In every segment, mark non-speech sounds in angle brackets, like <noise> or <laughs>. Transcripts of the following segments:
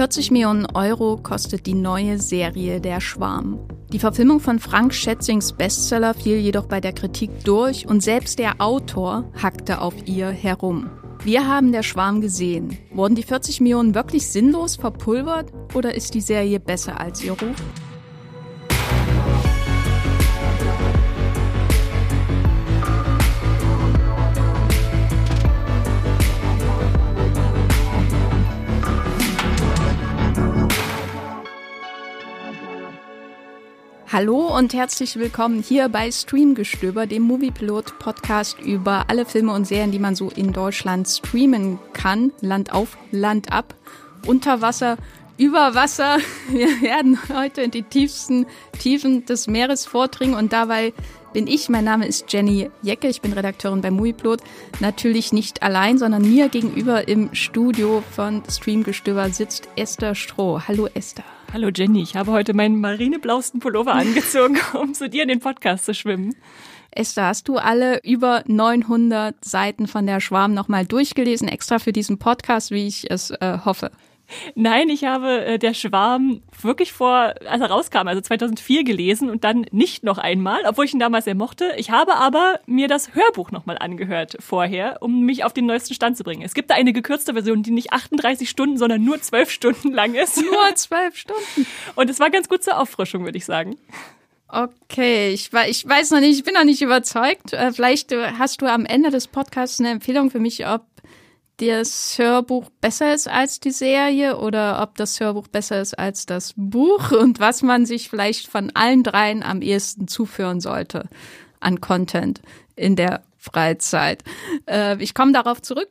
40 Millionen Euro kostet die neue Serie Der Schwarm. Die Verfilmung von Frank Schätzings Bestseller fiel jedoch bei der Kritik durch und selbst der Autor hackte auf ihr herum. Wir haben Der Schwarm gesehen. Wurden die 40 Millionen wirklich sinnlos verpulvert oder ist die Serie besser als ihr Ruf? Hallo und herzlich willkommen hier bei Streamgestöber, dem Moviepilot-Podcast über alle Filme und Serien, die man so in Deutschland streamen kann. Land auf, Land ab, unter Wasser, über Wasser. <laughs> Wir werden heute in die tiefsten Tiefen des Meeres vordringen und dabei bin ich. Mein Name ist Jenny Jecke. Ich bin Redakteurin bei Movieplot. Natürlich nicht allein, sondern mir gegenüber im Studio von Streamgestöber sitzt Esther Stroh. Hallo Esther. Hallo Jenny, ich habe heute meinen marineblausten Pullover angezogen, <laughs> um zu dir in den Podcast zu schwimmen. Esther, hast du alle über 900 Seiten von der Schwarm nochmal durchgelesen, extra für diesen Podcast, wie ich es äh, hoffe? Nein, ich habe äh, der Schwarm wirklich vor, als er rauskam, also 2004 gelesen und dann nicht noch einmal, obwohl ich ihn damals sehr mochte. Ich habe aber mir das Hörbuch nochmal angehört vorher, um mich auf den neuesten Stand zu bringen. Es gibt da eine gekürzte Version, die nicht 38 Stunden, sondern nur 12 Stunden lang ist. Nur 12 Stunden. <laughs> Und es war ganz gut zur Auffrischung, würde ich sagen. Okay, ich, ich weiß noch nicht, ich bin noch nicht überzeugt. Äh, vielleicht äh, hast du am Ende des Podcasts eine Empfehlung für mich, ob das Hörbuch besser ist als die Serie oder ob das Hörbuch besser ist als das Buch und was man sich vielleicht von allen dreien am ehesten zuführen sollte an Content in der Freizeit. Äh, ich komme darauf zurück.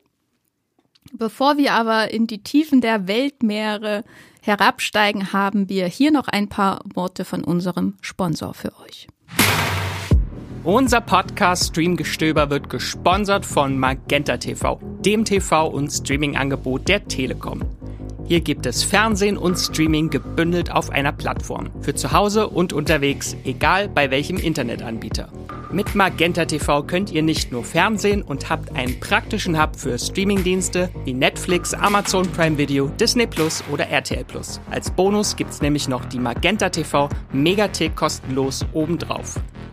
Bevor wir aber in die Tiefen der Weltmeere herabsteigen, haben wir hier noch ein paar Worte von unserem Sponsor für euch. Unser Podcast Streamgestöber wird gesponsert von Magenta TV, dem TV- und Streaming-Angebot der Telekom. Hier gibt es Fernsehen und Streaming gebündelt auf einer Plattform. Für zu Hause und unterwegs, egal bei welchem Internetanbieter. Mit Magenta TV könnt ihr nicht nur Fernsehen und habt einen praktischen Hub für Streamingdienste wie Netflix, Amazon Prime Video, Disney Plus oder RTL Plus. Als Bonus gibt's nämlich noch die Magenta TV Megathek kostenlos obendrauf.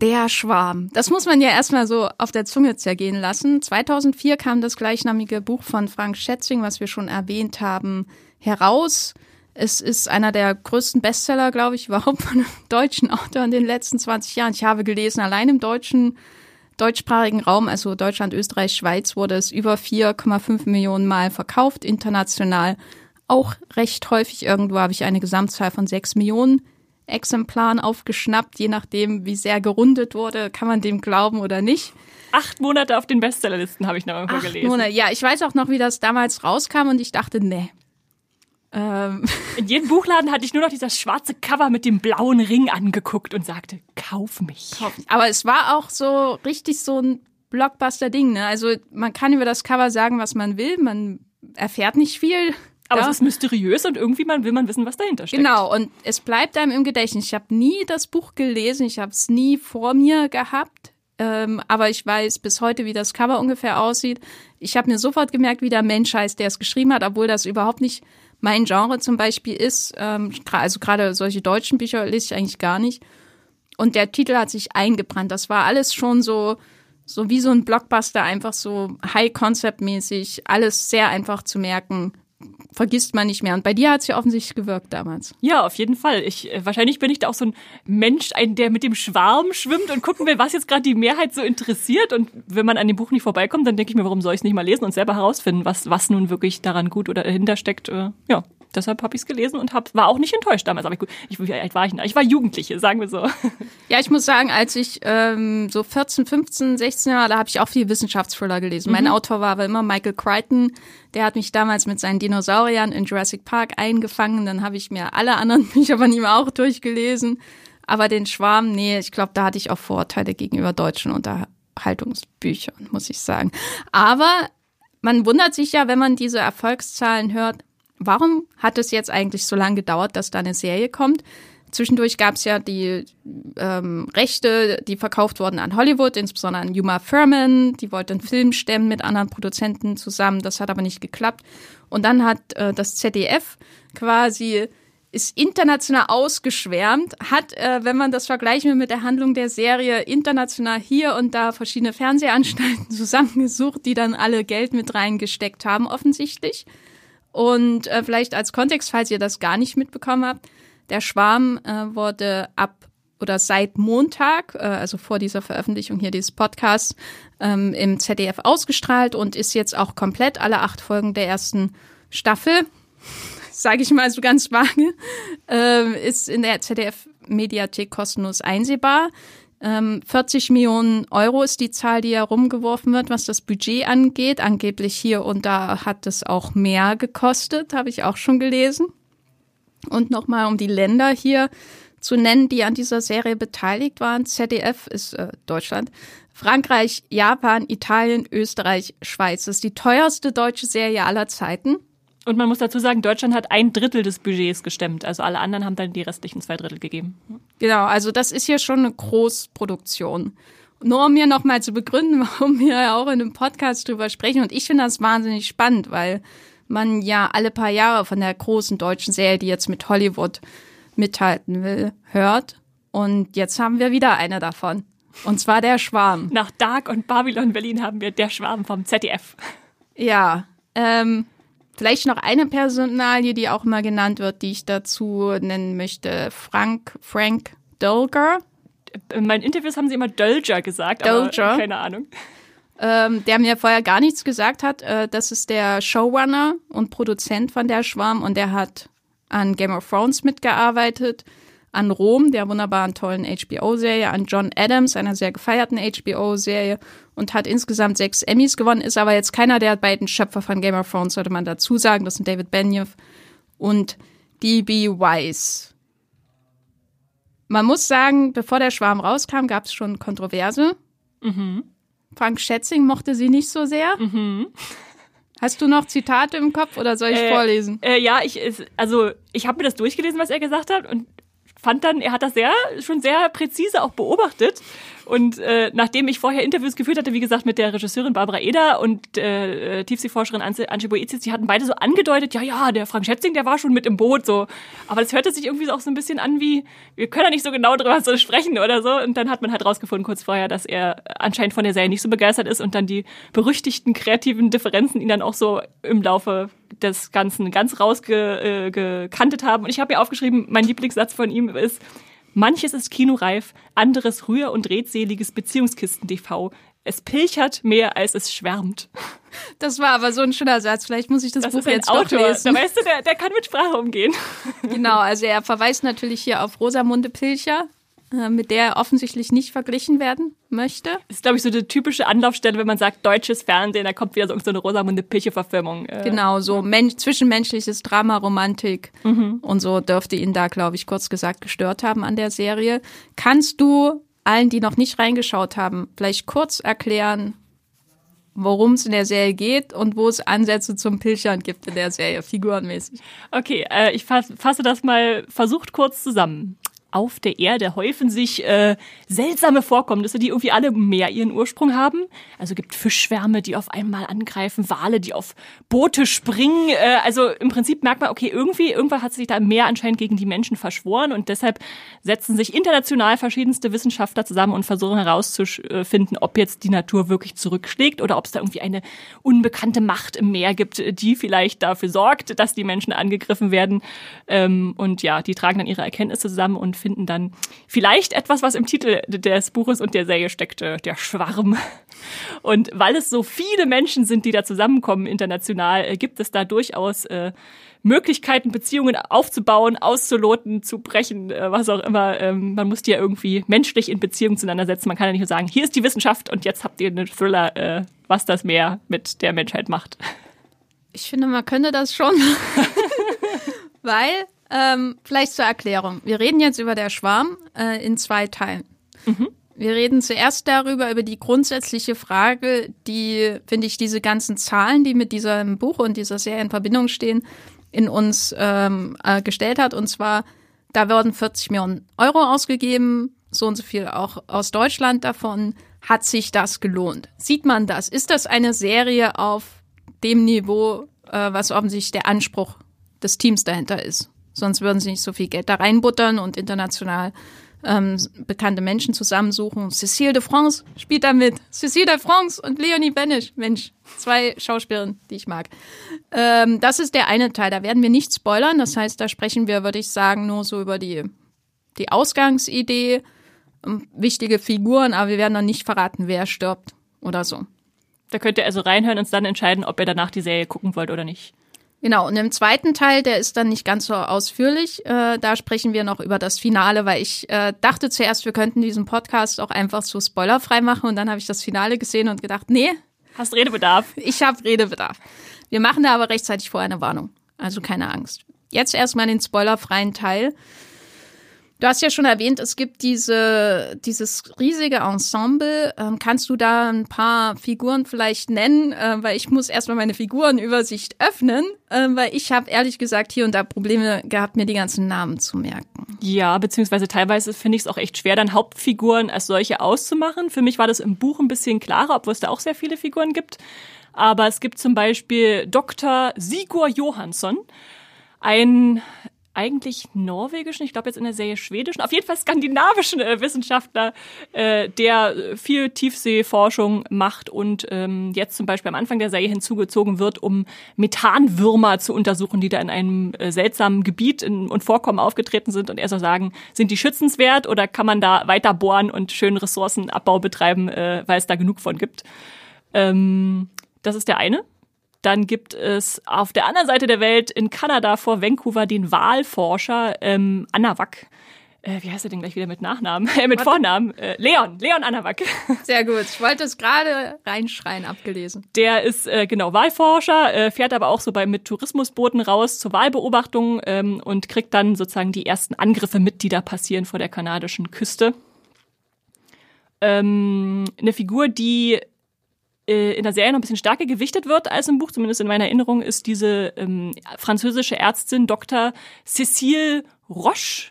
Der Schwarm. Das muss man ja erstmal so auf der Zunge zergehen lassen. 2004 kam das gleichnamige Buch von Frank Schätzing, was wir schon erwähnt haben, heraus. Es ist einer der größten Bestseller, glaube ich, <laughs> überhaupt von einem deutschen Autor in den letzten 20 Jahren. Ich habe gelesen, allein im deutschen deutschsprachigen Raum, also Deutschland, Österreich, Schweiz, wurde es über 4,5 Millionen Mal verkauft, international auch recht häufig. Irgendwo habe ich eine Gesamtzahl von 6 Millionen Exemplaren aufgeschnappt, je nachdem, wie sehr gerundet wurde, kann man dem glauben oder nicht. Acht Monate auf den Bestsellerlisten habe ich noch irgendwo gelesen. Monate. Ja, ich weiß auch noch, wie das damals rauskam und ich dachte, nee, ähm. <laughs> In jedem Buchladen hatte ich nur noch dieses schwarze Cover mit dem blauen Ring angeguckt und sagte, kauf mich. Aber es war auch so richtig so ein Blockbuster-Ding. Ne? Also man kann über das Cover sagen, was man will. Man erfährt nicht viel. Aber ja. es ist mysteriös und irgendwie man will man wissen, was dahinter steckt. Genau, und es bleibt einem im Gedächtnis. Ich habe nie das Buch gelesen, ich habe es nie vor mir gehabt, ähm, aber ich weiß bis heute, wie das Cover ungefähr aussieht. Ich habe mir sofort gemerkt, wie der Mensch heißt, der es geschrieben hat, obwohl das überhaupt nicht mein Genre zum Beispiel ist. Ähm, also gerade solche deutschen Bücher lese ich eigentlich gar nicht. Und der Titel hat sich eingebrannt. Das war alles schon so, so wie so ein Blockbuster, einfach so High-Concept-mäßig, alles sehr einfach zu merken vergisst man nicht mehr. Und bei dir hat es ja offensichtlich gewirkt damals. Ja, auf jeden Fall. Ich, äh, wahrscheinlich bin ich da auch so ein Mensch, ein, der mit dem Schwarm schwimmt und gucken will, was jetzt gerade die Mehrheit so interessiert. Und wenn man an dem Buch nicht vorbeikommt, dann denke ich mir, warum soll ich es nicht mal lesen und selber herausfinden, was, was nun wirklich daran gut oder dahinter steckt. Äh, ja, deshalb habe ich es gelesen und hab, war auch nicht enttäuscht damals. Aber ich, ich, wie alt war ich Ich war Jugendliche, sagen wir so. <laughs> Ja, ich muss sagen, als ich ähm, so 14, 15, 16 Jahre, da habe ich auch viel Wissenschaftsthriller gelesen. Mhm. Mein Autor war aber immer Michael Crichton. Der hat mich damals mit seinen Dinosauriern in Jurassic Park eingefangen. Dann habe ich mir alle anderen <laughs> Bücher von ihm auch durchgelesen. Aber den Schwarm, nee, ich glaube, da hatte ich auch Vorurteile gegenüber deutschen Unterhaltungsbüchern, muss ich sagen. Aber man wundert sich ja, wenn man diese Erfolgszahlen hört, warum hat es jetzt eigentlich so lange gedauert, dass da eine Serie kommt? Zwischendurch gab es ja die ähm, Rechte, die verkauft wurden an Hollywood, insbesondere an Yuma Furman. Die wollte einen Film stemmen mit anderen Produzenten zusammen. Das hat aber nicht geklappt. Und dann hat äh, das ZDF quasi ist international ausgeschwärmt, hat, äh, wenn man das vergleichen will mit der Handlung der Serie, international hier und da verschiedene Fernsehanstalten <laughs> zusammengesucht, die dann alle Geld mit reingesteckt haben, offensichtlich. Und äh, vielleicht als Kontext, falls ihr das gar nicht mitbekommen habt, der Schwarm äh, wurde ab oder seit Montag, äh, also vor dieser Veröffentlichung hier dieses Podcasts, ähm, im ZDF ausgestrahlt und ist jetzt auch komplett alle acht Folgen der ersten Staffel <laughs> sage ich mal so ganz vage, äh, ist in der ZDF-Mediathek kostenlos einsehbar. Ähm, 40 Millionen Euro ist die Zahl, die herumgeworfen wird, was das Budget angeht. Angeblich hier und da hat es auch mehr gekostet, habe ich auch schon gelesen. Und nochmal, um die Länder hier zu nennen, die an dieser Serie beteiligt waren. ZDF ist äh, Deutschland, Frankreich, Japan, Italien, Österreich, Schweiz. Das ist die teuerste deutsche Serie aller Zeiten. Und man muss dazu sagen, Deutschland hat ein Drittel des Budgets gestemmt. Also alle anderen haben dann die restlichen zwei Drittel gegeben. Genau, also das ist hier schon eine Großproduktion. Nur um mir nochmal zu begründen, <laughs> warum wir ja auch in einem Podcast drüber sprechen. Und ich finde das wahnsinnig spannend, weil man ja alle paar Jahre von der großen deutschen Serie, die jetzt mit Hollywood mithalten will, hört. Und jetzt haben wir wieder eine davon. Und zwar der Schwarm. Nach Dark und Babylon Berlin haben wir der Schwarm vom ZDF. Ja, ähm, Vielleicht noch eine Personalie, die auch immer genannt wird, die ich dazu nennen möchte. Frank, Frank Dolger. In meinen Interviews haben sie immer Dolger gesagt, Dolger. keine Ahnung. Ähm, der mir vorher gar nichts gesagt hat. Äh, das ist der Showrunner und Produzent von der Schwarm und der hat an Game of Thrones mitgearbeitet, an Rom, der wunderbaren tollen HBO-Serie, an John Adams, einer sehr gefeierten HBO-Serie und hat insgesamt sechs Emmys gewonnen, ist aber jetzt keiner der beiden Schöpfer von Game of Thrones, sollte man dazu sagen. Das sind David Benioff und D.B. Weiss. Man muss sagen, bevor der Schwarm rauskam, gab es schon Kontroverse. Mhm. Frank Schätzing mochte sie nicht so sehr. Mhm. Hast du noch Zitate im Kopf oder soll ich äh, vorlesen? Äh, ja, ich also ich habe mir das durchgelesen, was er gesagt hat und fand dann, er hat das sehr, schon sehr präzise auch beobachtet. Und äh, nachdem ich vorher Interviews geführt hatte, wie gesagt, mit der Regisseurin Barbara Eder und äh, Tiefseeforscherin Antje Boetius, die hatten beide so angedeutet, ja, ja, der Frank Schätzing, der war schon mit im Boot, so. Aber das hörte sich irgendwie auch so ein bisschen an wie, wir können ja nicht so genau drüber so sprechen oder so. Und dann hat man halt rausgefunden kurz vorher, dass er anscheinend von der Serie nicht so begeistert ist und dann die berüchtigten kreativen Differenzen ihn dann auch so im Laufe des Ganzen ganz rausgekantet äh, haben. Und ich habe hier aufgeschrieben, mein Lieblingssatz von ihm ist, manches ist kinoreif, anderes rühr- und redseliges Beziehungskisten-TV. Es pilchert mehr, als es schwärmt. Das war aber so ein schöner Satz. Vielleicht muss ich das, das Buch jetzt Autor. doch lesen. Da weißt du, der, der kann mit Sprache umgehen. Genau, also er verweist natürlich hier auf Rosamunde Pilcher, mit der er offensichtlich nicht verglichen werden möchte. Das ist, glaube ich, so die typische Anlaufstelle, wenn man sagt, deutsches Fernsehen, da kommt wieder so, eine Rosamunde Pilche-Verfilmung. Äh, genau, so men zwischenmenschliches Drama, Romantik mhm. und so dürfte ihn da, glaube ich, kurz gesagt gestört haben an der Serie. Kannst du allen, die noch nicht reingeschaut haben, vielleicht kurz erklären, worum es in der Serie geht und wo es Ansätze zum Pilchern gibt in der Serie, figurenmäßig. Okay, äh, ich fasse das mal versucht kurz zusammen auf der Erde häufen sich äh, seltsame Vorkommnisse, die irgendwie alle mehr ihren Ursprung haben. Also gibt Fischschwärme, die auf einmal angreifen, Wale, die auf Boote springen. Äh, also im Prinzip merkt man, okay, irgendwie, irgendwann hat sich da mehr anscheinend gegen die Menschen verschworen und deshalb setzen sich international verschiedenste Wissenschaftler zusammen und versuchen herauszufinden, ob jetzt die Natur wirklich zurückschlägt oder ob es da irgendwie eine unbekannte Macht im Meer gibt, die vielleicht dafür sorgt, dass die Menschen angegriffen werden. Ähm, und ja, die tragen dann ihre Erkenntnisse zusammen und finden dann vielleicht etwas, was im Titel des Buches und der Serie steckte, der Schwarm. Und weil es so viele Menschen sind, die da zusammenkommen international, äh, gibt es da durchaus äh, Möglichkeiten, Beziehungen aufzubauen, auszuloten, zu brechen, äh, was auch immer. Ähm, man muss die ja irgendwie menschlich in Beziehung zueinander setzen. Man kann ja nicht nur sagen, hier ist die Wissenschaft und jetzt habt ihr einen Thriller, äh, was das Meer mit der Menschheit macht. Ich finde, man könnte das schon. <laughs> Weil Ähm, vielleicht zur Erklärung. Wir reden jetzt über der Schwarm äh, in zwei Teilen. Wir reden zuerst darüber, über die grundsätzliche Frage, die, finde ich, diese ganzen Zahlen, die mit diesem Buch und dieser Serie in Verbindung stehen, in uns ähm, äh, gestellt hat. Und zwar, da werden 40 Millionen Euro ausgegeben, so und so viel auch aus Deutschland davon. Hat sich das gelohnt? Sieht man das? Ist das eine Serie auf dem Niveau, äh, was offensichtlich der Anspruch des Teams dahinter ist? Sonst würden sie nicht so viel Geld da reinbuttern und international ähm, bekannte Menschen zusammensuchen. Cécile de France spielt da mit. Cécile de France und Leonie Benisch. Mensch, zwei Schauspielerinnen, die ich mag. Ähm, das ist der eine Teil. Da werden wir nicht spoilern. Das heißt, da sprechen wir, würde ich sagen, nur so über die, die Ausgangsidee, ähm, wichtige Figuren, aber wir werden dann nicht verraten, wer stirbt oder so. Da könnt ihr also reinhören und dann entscheiden, ob ihr danach die Serie gucken wollt oder nicht. Genau, und im zweiten Teil, der ist dann nicht ganz so ausführlich, äh, da sprechen wir noch über das Finale, weil ich äh, dachte zuerst, wir könnten diesen Podcast auch einfach so spoilerfrei machen und dann habe ich das Finale gesehen und gedacht, nee, Hast Redebedarf? ich habe Redebedarf. Wir machen da aber rechtzeitig vorher eine Warnung, also keine Angst. Jetzt erstmal den spoilerfreien Teil. Du hast ja schon erwähnt, es gibt diese, dieses riesige Ensemble. Ähm, kannst du da ein paar Figuren vielleicht nennen? Äh, weil ich muss erstmal meine Figurenübersicht öffnen, äh, weil ich habe ehrlich gesagt hier und da Probleme gehabt, mir die ganzen Namen zu merken. Ja, beziehungsweise teilweise finde ich es auch echt schwer, dann Hauptfiguren als solche auszumachen. Für mich war das im Buch ein bisschen klarer, obwohl es da auch sehr viele Figuren gibt. Aber es gibt zum Beispiel Dr. Sigurd Johansson, ein eigentlich norwegischen, ich glaube jetzt in der Serie schwedischen, auf jeden Fall skandinavischen äh, Wissenschaftler, äh, der viel Tiefseeforschung macht und ähm, jetzt zum Beispiel am Anfang der Serie hinzugezogen wird, um Methanwürmer zu untersuchen, die da in einem äh, seltsamen Gebiet in, und Vorkommen aufgetreten sind. Und er soll sagen, sind die schützenswert oder kann man da weiter bohren und schönen Ressourcenabbau betreiben, äh, weil es da genug von gibt. Ähm, das ist der eine. Dann gibt es auf der anderen Seite der Welt in Kanada vor Vancouver den Wahlforscher ähm, Anawak. Äh, wie heißt er denn gleich wieder mit Nachnamen? <laughs> Äh, mit Vornamen. Äh, Leon, Leon Anawak. <laughs> Sehr gut. Ich wollte es gerade reinschreien, abgelesen. Der ist äh, genau Wahlforscher, äh, fährt aber auch so bei mit Tourismusbooten raus zur Wahlbeobachtung ähm, und kriegt dann sozusagen die ersten Angriffe mit, die da passieren vor der kanadischen Küste. Ähm, eine Figur, die äh, in der Serie noch ein bisschen stärker gewichtet wird als im Buch, zumindest in meiner Erinnerung, ist diese ähm, französische Ärztin Dr. Cécile Roche,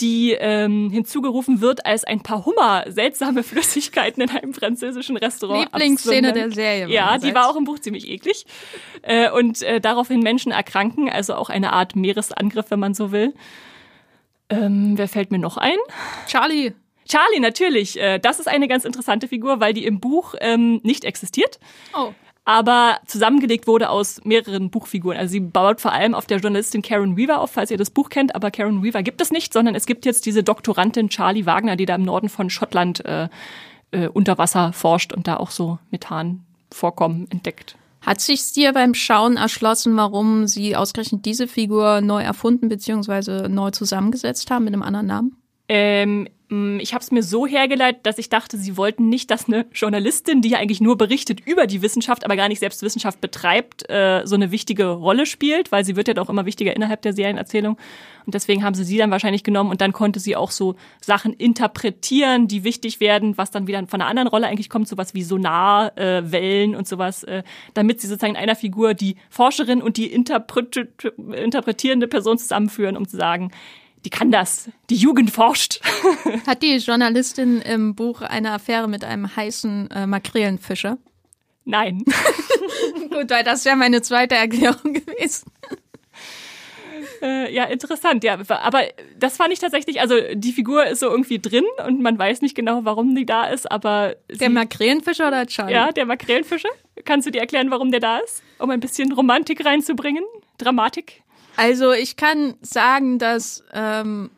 die ähm, hinzugerufen wird, als ein paar Hummer seltsame <laughs> Flüssigkeiten in einem französischen Restaurant. Lieblingsszene absondern. der Serie. Ja, die war auch im Buch ziemlich eklig. Äh, und äh, daraufhin Menschen erkranken, also auch eine Art Meeresangriff, wenn man so will. Ähm, wer fällt mir noch ein? Charlie. Charlie, natürlich. Äh, das ist eine ganz interessante Figur, weil die im Buch ähm, nicht existiert, Oh. aber zusammengelegt wurde aus mehreren Buchfiguren. Also sie baut vor allem auf der Journalistin Karen Weaver auf, falls ihr das Buch kennt, aber Karen Weaver gibt es nicht, sondern es gibt jetzt diese Doktorandin Charlie Wagner, die da im Norden von Schottland äh, äh, unter Wasser forscht und da auch so Methanvorkommen entdeckt. Hat sich dir beim Schauen erschlossen, warum sie ausgerechnet diese Figur neu erfunden bzw. neu zusammengesetzt haben mit einem anderen Namen? Ähm, ich habe es mir so hergeleitet, dass ich dachte, sie wollten nicht, dass eine Journalistin, die ja eigentlich nur berichtet über die Wissenschaft, aber gar nicht selbst Wissenschaft betreibt, äh, so eine wichtige Rolle spielt, weil sie wird ja doch immer wichtiger innerhalb der Serienerzählung. Und deswegen haben sie sie dann wahrscheinlich genommen und dann konnte sie auch so Sachen interpretieren, die wichtig werden, was dann wieder von einer anderen Rolle eigentlich kommt, sowas wie Sonarwellen äh, und sowas, äh, damit sie sozusagen in einer Figur die Forscherin und die interpret interpretierende Person zusammenführen, um zu sagen, die kann das, die Jugend forscht. <laughs> Hat die Journalistin im Buch eine Affäre mit einem heißen äh, Makrelenfischer? Nein. <laughs> Gut, weil das wäre meine zweite Erklärung gewesen. Äh, ja, interessant, ja. Aber das fand ich tatsächlich, also die Figur ist so irgendwie drin und man weiß nicht genau, warum die da ist, aber Der Makrelenfischer oder Charlie? ja, der Makrelenfischer. Kannst du dir erklären, warum der da ist? Um ein bisschen Romantik reinzubringen? Dramatik? Also ich kann sagen, dass ähm,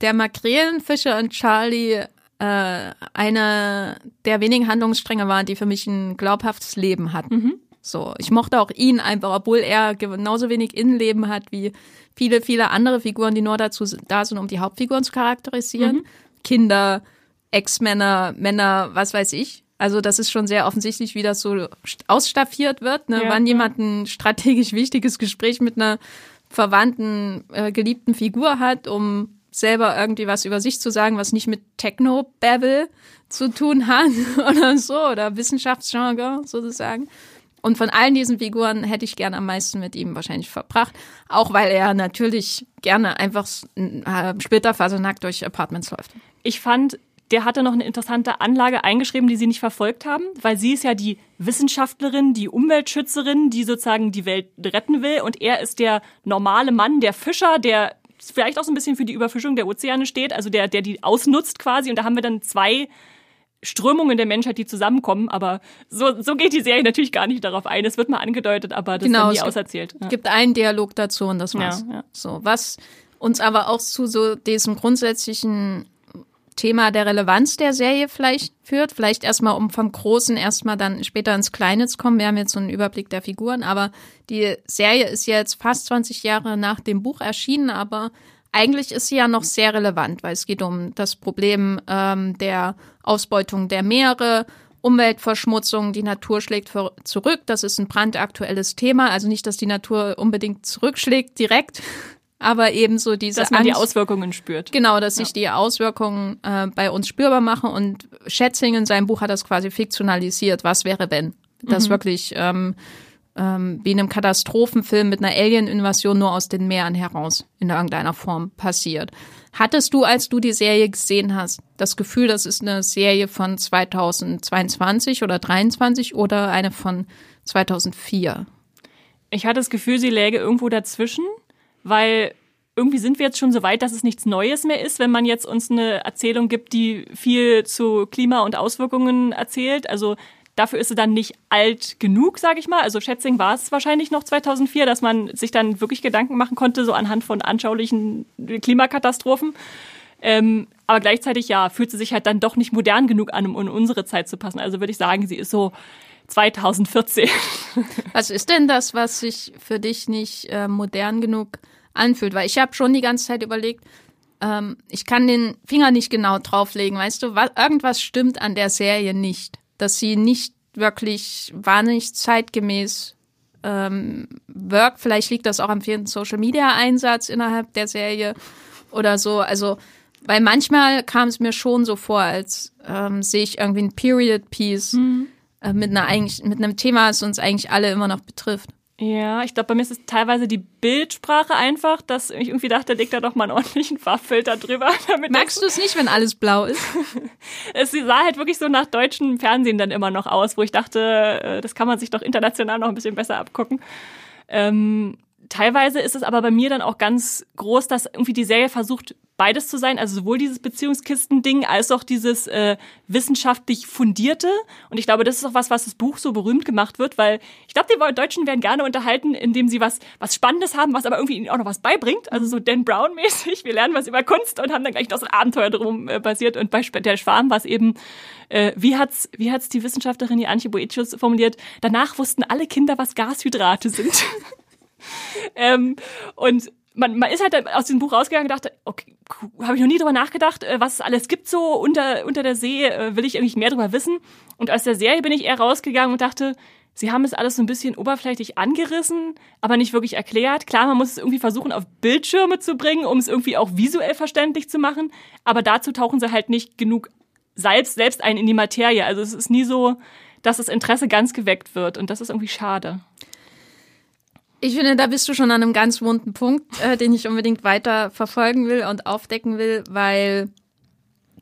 der Makrelenfischer und Charlie äh, eine der wenigen Handlungsstränge waren, die für mich ein glaubhaftes Leben hatten. So, ich mochte auch ihn einfach, obwohl er genauso wenig Innenleben hat wie viele, viele andere Figuren, die nur dazu da sind, um die Hauptfiguren zu charakterisieren. Kinder, Ex-Männer, Männer, was weiß ich. Also das ist schon sehr offensichtlich, wie das so ausstaffiert wird, ne? Ja. wann jemand ein strategisch wichtiges Gespräch mit einer verwandten, äh, geliebten Figur hat, um selber irgendwie was über sich zu sagen, was nicht mit Techno-Babble zu tun hat <laughs> oder so, oder Wissenschaftsgenre sozusagen. Und von allen diesen Figuren hätte ich gerne am meisten mit ihm wahrscheinlich verbracht. Auch weil er natürlich gerne einfach äh, splitterfasernackt durch Apartments läuft. Ich fand, der hatte noch eine interessante Anlage eingeschrieben, die sie nicht verfolgt haben, weil sie ist ja die Wissenschaftlerin, die Umweltschützerin, die sozusagen die Welt retten will. Und er ist der normale Mann, der Fischer, der vielleicht auch so ein bisschen für die Überfischung der Ozeane steht, also der, der die ausnutzt quasi. Und da haben wir dann zwei Strömungen der Menschheit, die zusammenkommen, aber so, so geht die Serie natürlich gar nicht darauf ein. Es wird mal angedeutet, aber das genau, wird nie es auserzählt. Es gibt einen Dialog dazu und das war's. Ja, ja. So, was uns aber auch zu so diesem grundsätzlichen Thema der Relevanz der Serie vielleicht führt. Vielleicht erstmal, um vom Großen erstmal dann später ins Kleine zu kommen. Wir haben jetzt so einen Überblick der Figuren, aber die Serie ist jetzt fast 20 Jahre nach dem Buch erschienen, aber eigentlich ist sie ja noch sehr relevant, weil es geht um das Problem ähm, der Ausbeutung der Meere, Umweltverschmutzung, die Natur schlägt zurück. Das ist ein brandaktuelles Thema. Also nicht, dass die Natur unbedingt zurückschlägt direkt, aber eben so diese Dass man Angst, die Auswirkungen spürt. Genau, dass ja. sich die Auswirkungen äh, bei uns spürbar machen. Und Schätzing in seinem Buch hat das quasi fiktionalisiert. Was wäre, wenn? Das mhm. wirklich ähm, ähm, wie in einem Katastrophenfilm mit einer Alien-Invasion nur aus den Meeren heraus in irgendeiner Form passiert. Hattest du, als du die Serie gesehen hast, das Gefühl, das ist eine Serie von 2022 oder 23 oder eine von 2004? Ich hatte das Gefühl, sie läge irgendwo dazwischen, weil irgendwie sind wir jetzt schon so weit, dass es nichts Neues mehr ist, wenn man jetzt uns eine Erzählung gibt, die viel zu Klima und Auswirkungen erzählt. Also Dafür ist sie dann nicht alt genug, sage ich mal. Also Schätzing war es wahrscheinlich noch 2004, dass man sich dann wirklich Gedanken machen konnte, so anhand von anschaulichen Klimakatastrophen. Ähm, aber gleichzeitig, ja, fühlt sie sich halt dann doch nicht modern genug an, um in unsere Zeit zu passen. Also würde ich sagen, sie ist so 2014. <laughs> Was ist denn das, was sich für dich nicht äh, modern genug anfühlt? Weil ich habe schon die ganze Zeit überlegt, ähm, ich kann den Finger nicht genau drauflegen, weißt du, was, irgendwas stimmt an der Serie nicht dass sie nicht wirklich wahnsinnig zeitgemäß ähm, wirkt. Vielleicht liegt das auch am vielen Social Media Einsatz innerhalb der Serie oder so. Also, weil manchmal kam es mir schon so vor, als ähm, sehe ich irgendwie ein Period Piece mhm. Äh, mit einer eigentlich mit einem Thema, das uns eigentlich alle immer noch betrifft. Ja, ich glaube, bei mir ist es teilweise die Bildsprache einfach, dass ich irgendwie dachte, leg da doch mal einen <laughs> ordentlichen Farbfilter drüber. <laughs> Damit Magst du es nicht, wenn alles blau ist? <laughs> es sah halt wirklich so nach deutschem Fernsehen dann immer noch aus, wo ich dachte, äh, das kann man sich doch international noch ein bisschen besser abgucken. Ähm, teilweise ist es aber bei mir dann auch ganz groß, dass irgendwie die Serie versucht, beides zu sein, also sowohl dieses Beziehungskisten-Ding als auch dieses äh, wissenschaftlich fundierte. Und ich glaube, das ist auch was, was das Buch so berühmt gemacht wird, weil ich glaube, die Deutschen werden gerne unterhalten, indem sie was, was Spannendes haben, was aber irgendwie ihnen auch noch was beibringt. Also so Dan Brown-mäßig. Wir lernen was über Kunst und haben dann gleich noch so ein Abenteuer drum äh, basiert. Und bei der Schwarm war es eben, äh, wie hat's, wie hat's die Wissenschaftlerin, die Antje Boetius formuliert? Danach wussten alle Kinder, was Gashydrate sind. <laughs> ähm, und man, man ist halt aus diesem Buch rausgegangen und dachte, okay, habe ich noch nie drüber nachgedacht, äh, was es alles gibt so unter, unter der See, äh, will ich irgendwie mehr drüber wissen. Und aus der Serie bin ich eher rausgegangen und dachte, sie haben es alles so ein bisschen oberflächlich angerissen, aber nicht wirklich erklärt. Klar, man muss es irgendwie versuchen, auf Bildschirme zu bringen, um es irgendwie auch visuell verständlich zu machen, aber dazu tauchen sie halt nicht genug Salz selbst ein in die Materie. Also es ist nie so, dass das Interesse ganz geweckt wird und das ist irgendwie schade. Ich finde, da bist du schon an einem ganz wunden Punkt, äh, den ich unbedingt weiter verfolgen will und aufdecken will, weil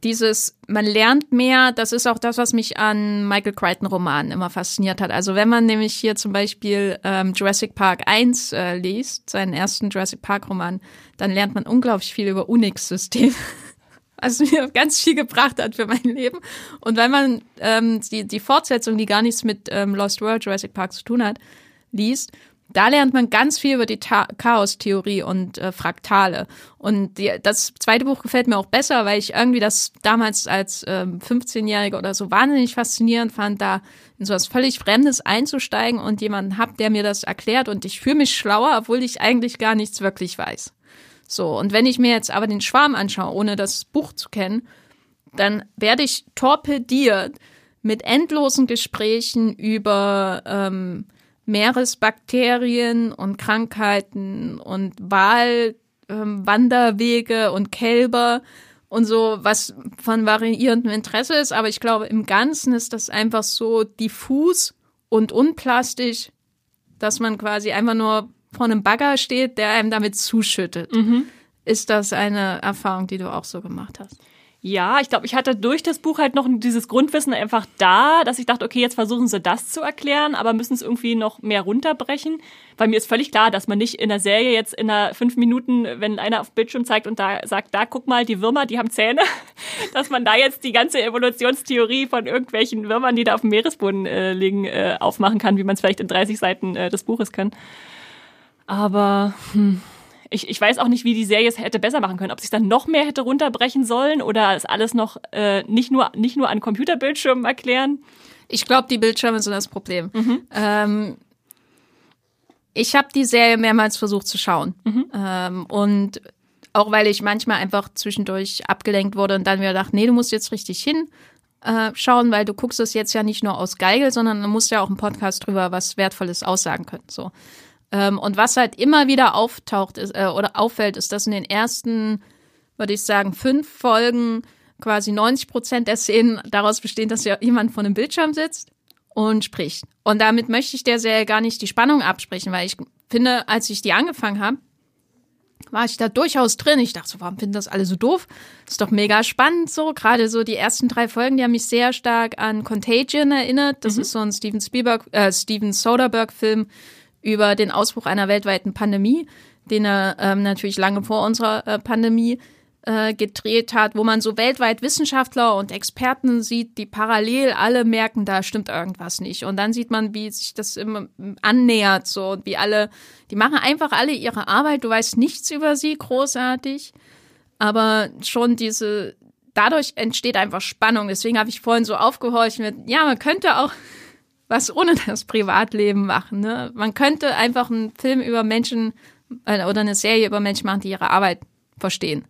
dieses, man lernt mehr, das ist auch das, was mich an Michael Crichton Romanen immer fasziniert hat. Also wenn man nämlich hier zum Beispiel ähm, Jurassic Park 1 äh, liest, seinen ersten Jurassic Park Roman, dann lernt man unglaublich viel über Unix-Systeme. <laughs> Also mir ganz viel gebracht hat für mein Leben. Und weil man ähm, die, die Fortsetzung, die gar nichts mit ähm, Lost World Jurassic Park zu tun hat, liest, da lernt man ganz viel über die Chaos-Theorie und äh, Fraktale. Und die, das zweite Buch gefällt mir auch besser, weil ich irgendwie das damals als ähm, 15-Jähriger oder so wahnsinnig faszinierend fand, da in so was völlig Fremdes einzusteigen und jemanden hab, der mir das erklärt und ich fühle mich schlauer, obwohl ich eigentlich gar nichts wirklich weiß. So, und wenn ich mir jetzt aber den Schwarm anschaue, ohne das Buch zu kennen, dann werde ich torpediert mit endlosen Gesprächen über ähm, Meeresbakterien und Krankheiten und Walwanderwege ähm, und Kälber und so, was von variierendem Interesse ist. Aber ich glaube, im Ganzen ist das einfach so diffus und unplastisch, dass man quasi einfach nur vor einem Bagger steht, der einem damit zuschüttet. Mhm. Ist das eine Erfahrung, die du auch so gemacht hast? Ja, ich glaube, ich hatte durch das Buch halt noch dieses Grundwissen einfach da, dass ich dachte, okay, jetzt versuchen sie das zu erklären, aber müssen es irgendwie noch mehr runterbrechen. Weil mir ist völlig klar, dass man nicht in der Serie jetzt in einer fünf Minuten, wenn einer auf Bildschirm zeigt und da sagt, da guck mal, die Würmer, die haben Zähne, <laughs> dass man da jetzt die ganze Evolutionstheorie von irgendwelchen Würmern, die da auf dem Meeresboden äh, liegen, äh, aufmachen kann, wie man es vielleicht in 30 Seiten äh, des Buches kann. Aber hm, ich, ich weiß auch nicht, wie die Serie es hätte besser machen können. Ob sich dann noch mehr hätte runterbrechen sollen oder es alles noch äh, nicht, nur, nicht nur an Computerbildschirmen erklären. Ich glaube, die Bildschirme sind das Problem. Mhm. Ähm, ich habe die Serie mehrmals versucht zu schauen. Mhm. Ähm, und auch weil ich manchmal einfach zwischendurch abgelenkt wurde und dann wieder dachte, nee, du musst jetzt richtig hin äh, schauen, weil du guckst es jetzt ja nicht nur aus Geigel, sondern du musst ja auch einen Podcast drüber was Wertvolles aussagen können. So. Ähm, und was halt immer wieder auftaucht ist, äh, oder auffällt, ist, dass in den ersten, würde ich sagen, fünf Folgen quasi 90 Prozent der Szenen daraus bestehen, dass ja jemand vor einem Bildschirm sitzt und spricht. Und damit möchte ich der Serie gar nicht die Spannung absprechen, weil ich finde, als ich die angefangen habe, war ich da durchaus drin. Ich dachte so, warum finden das alle so doof? ist doch mega spannend so. Gerade so die ersten drei Folgen, die haben mich sehr stark an Contagion erinnert. Das mhm. ist so ein Steven Spielberg, äh, Steven Soderbergh-Film über den Ausbruch einer weltweiten Pandemie, den er ähm, natürlich lange vor unserer äh, Pandemie äh, gedreht hat, wo man so weltweit Wissenschaftler und Experten sieht, die parallel alle merken, da stimmt irgendwas nicht. Und dann sieht man, wie sich das immer annähert, so und wie alle, die machen einfach alle ihre Arbeit. Du weißt nichts über sie, großartig, aber schon diese, dadurch entsteht einfach Spannung. Deswegen habe ich vorhin so aufgehorcht mit, ja, man könnte auch was ohne das Privatleben machen. Ne? Man könnte einfach einen Film über Menschen äh, oder eine Serie über Menschen machen, die ihre Arbeit verstehen.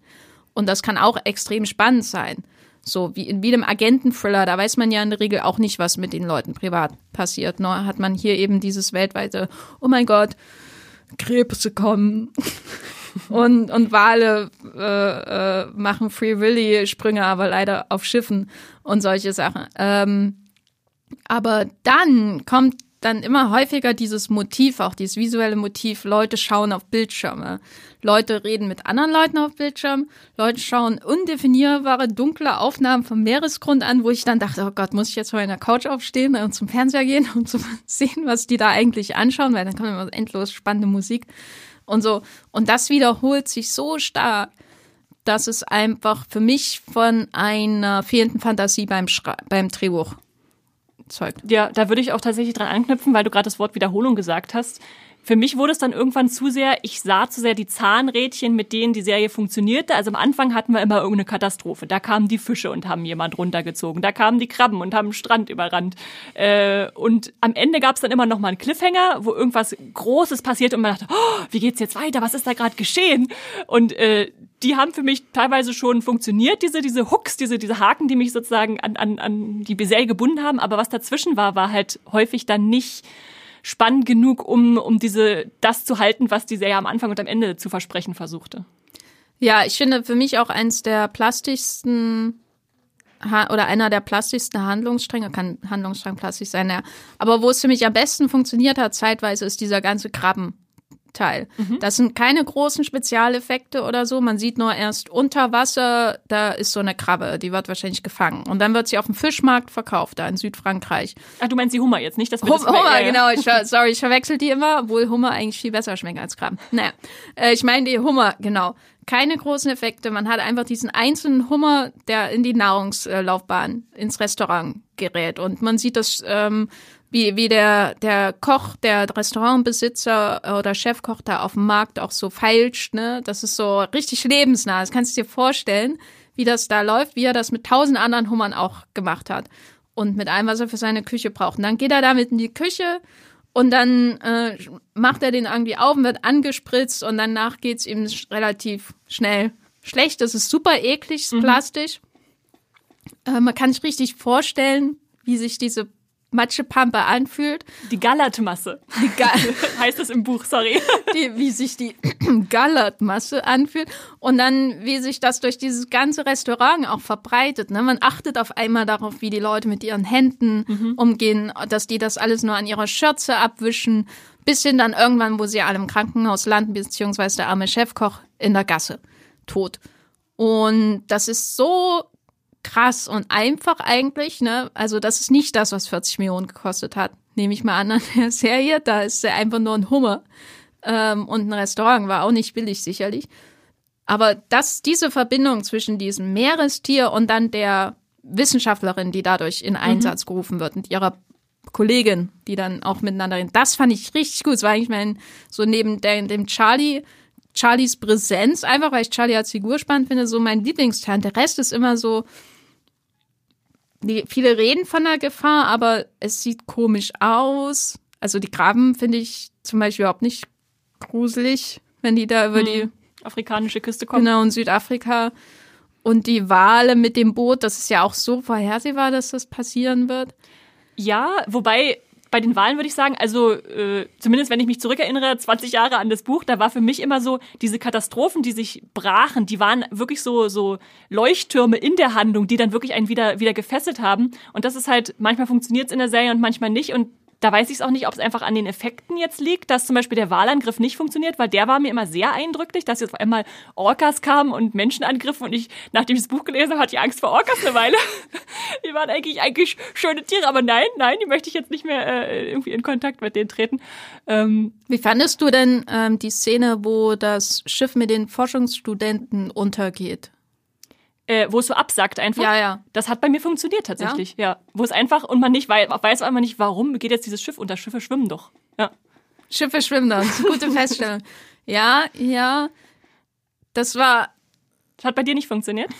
Und das kann auch extrem spannend sein. So wie in jedem Agenten-Thriller, da weiß man ja in der Regel auch nicht, was mit den Leuten privat passiert. Nur hat man hier eben dieses weltweite, oh mein Gott, Krebse kommen <laughs> und, und Wale äh, äh, machen Free Willy-Sprünge, aber leider auf Schiffen und solche Sachen. Ähm, aber dann kommt dann immer häufiger dieses Motiv, auch dieses visuelle Motiv, Leute schauen auf Bildschirme. Leute reden mit anderen Leuten auf Bildschirmen. Leute schauen undefinierbare, dunkle Aufnahmen vom Meeresgrund an, wo ich dann dachte, oh Gott, muss ich jetzt von meiner Couch aufstehen und zum Fernseher gehen und zu <laughs> sehen, was die da eigentlich anschauen, weil dann kommt immer endlos spannende Musik und so. Und das wiederholt sich so stark, dass es einfach für mich von einer fehlenden Fantasie beim, Schra beim Drehbuch zeugt. Ja, da würde ich auch tatsächlich dran anknüpfen, weil du gerade das Wort Wiederholung gesagt hast. Für mich wurde es dann irgendwann zu sehr, ich sah zu sehr die Zahnrädchen, mit denen die Serie funktionierte. Also am Anfang hatten wir immer irgendeine Katastrophe. Da kamen die Fische und haben jemand runtergezogen. Da kamen die Krabben und haben den Strand überrannt. Äh, und am Ende gab es dann immer noch mal einen Cliffhanger, wo irgendwas Großes passiert und man dachte, oh, wie geht's jetzt weiter? Was ist da gerade geschehen? Und äh, die haben für mich teilweise schon funktioniert, diese, diese Hooks, diese, diese Haken, die mich sozusagen an, an, an die Serie gebunden haben. Aber was dazwischen war, war halt häufig dann nicht spannend genug, um, um diese, das zu halten, was die Serie am Anfang und am Ende zu versprechen versuchte. Ja, ich finde für mich auch eins der plastischsten oder einer der plastischsten Handlungsstränge, kann Handlungsstrang plastisch sein, ja. Aber wo es für mich am besten funktioniert hat, zeitweise, ist dieser ganze Krabben. Teil. Mhm. Das sind keine großen Spezialeffekte oder so. Man sieht nur erst unter Wasser, da ist so eine Krabbe, die wird wahrscheinlich gefangen. Und dann wird sie auf dem Fischmarkt verkauft, da in Südfrankreich. Ach, du meinst die Hummer jetzt, nicht das Hum Hummer, äh, genau. Ich, <laughs> sorry, ich verwechsel die immer, obwohl Hummer eigentlich viel besser schmecken als Krabben. Naja, äh, ich meine die Hummer, genau. Keine großen Effekte. Man hat einfach diesen einzelnen Hummer, der in die Nahrungslaufbahn ins Restaurant gerät. Und man sieht das ähm, wie, wie der, der Koch, der Restaurantbesitzer oder Chefkoch da auf dem Markt auch so feilscht, ne? Das ist so richtig lebensnah. Das kannst du dir vorstellen, wie das da läuft, wie er das mit tausend anderen Hummern auch gemacht hat. Und mit allem, was er für seine Küche braucht. Und dann geht er damit in die Küche und dann äh, macht er den irgendwie auf und wird angespritzt und danach geht's ihm relativ schnell schlecht. Das ist super eklig, ist mhm. plastisch. Äh, man kann sich richtig vorstellen, wie sich diese Matschepampe anfühlt. Die Gallertmasse. Die Ga <laughs> heißt es im Buch, sorry. die, wie sich die <clears throat> Gallertmasse anfühlt und dann wie sich das durch dieses ganze Restaurant auch verbreitet. Ne? Man achtet auf einmal darauf, wie die Leute mit ihren Händen Mhm. umgehen, dass die das alles nur an ihrer Schürze abwischen, bis hin dann irgendwann, wo sie alle im Krankenhaus landen, beziehungsweise der arme Chefkoch in der Gasse tot. Und das ist so krass und einfach eigentlich, ne? Also das ist nicht das, was 40 Millionen gekostet hat. Nehme ich mal an an der Serie. Da ist er einfach nur ein Hummer. Ähm, und ein Restaurant war auch nicht billig, sicherlich. Aber das, diese Verbindung zwischen diesem Meerestier und dann der Wissenschaftlerin, die dadurch in Einsatz gerufen wird und ihrer Kollegin, die dann auch miteinander reden, das fand ich richtig gut. Es war eigentlich mein, so neben der, dem Charlie, Charlies Präsenz, einfach weil ich Charlie als Figur spannend finde, so mein Lieblingsteil. Der Rest ist immer so, die, viele reden von der Gefahr, aber es sieht komisch aus. Also die Krabben finde ich zum Beispiel überhaupt nicht gruselig, wenn die da über die Afrikanische Küste kommt. Genau, in Südafrika. Und die Wale mit dem Boot, das ist ja auch so vorhersehbar, dass das passieren wird. Ja, wobei bei den Wahlen würde ich sagen, also äh, zumindest wenn ich mich zurückerinnere, 20 Jahre an das Buch, da war für mich immer so, diese Katastrophen, die sich brachen, die waren wirklich so, so Leuchttürme in der Handlung, die dann wirklich einen wieder, wieder gefesselt haben. Und das ist halt, manchmal funktioniert es in der Serie und manchmal nicht. Und da weiß ich es auch nicht, ob es einfach an den Effekten jetzt liegt, dass zum Beispiel der Wahlangriff nicht funktioniert, weil der war mir immer sehr eindrücklich, dass jetzt auf einmal Orcas kamen und Menschen angriffen und ich, nachdem ich das Buch gelesen habe, hatte ich Angst vor Orcas eine Weile. <laughs> Die waren eigentlich, eigentlich schöne Tiere, aber nein, nein, die möchte ich jetzt nicht mehr äh, irgendwie in Kontakt mit denen treten. Ähm, Wie fandest du denn ähm, die Szene, wo das Schiff mit den Forschungsstudenten untergeht? Äh, wo es so absackt einfach. Ja, ja. Das hat bei mir funktioniert tatsächlich, ja. Wo es einfach und man nicht weiß, weiß einfach nicht, warum geht jetzt dieses Schiff unter. Schiffe schwimmen doch. Ja. Schiffe schwimmen eine <laughs> gute Feststellung. Ja, ja. Das war, Das hat bei dir nicht funktioniert?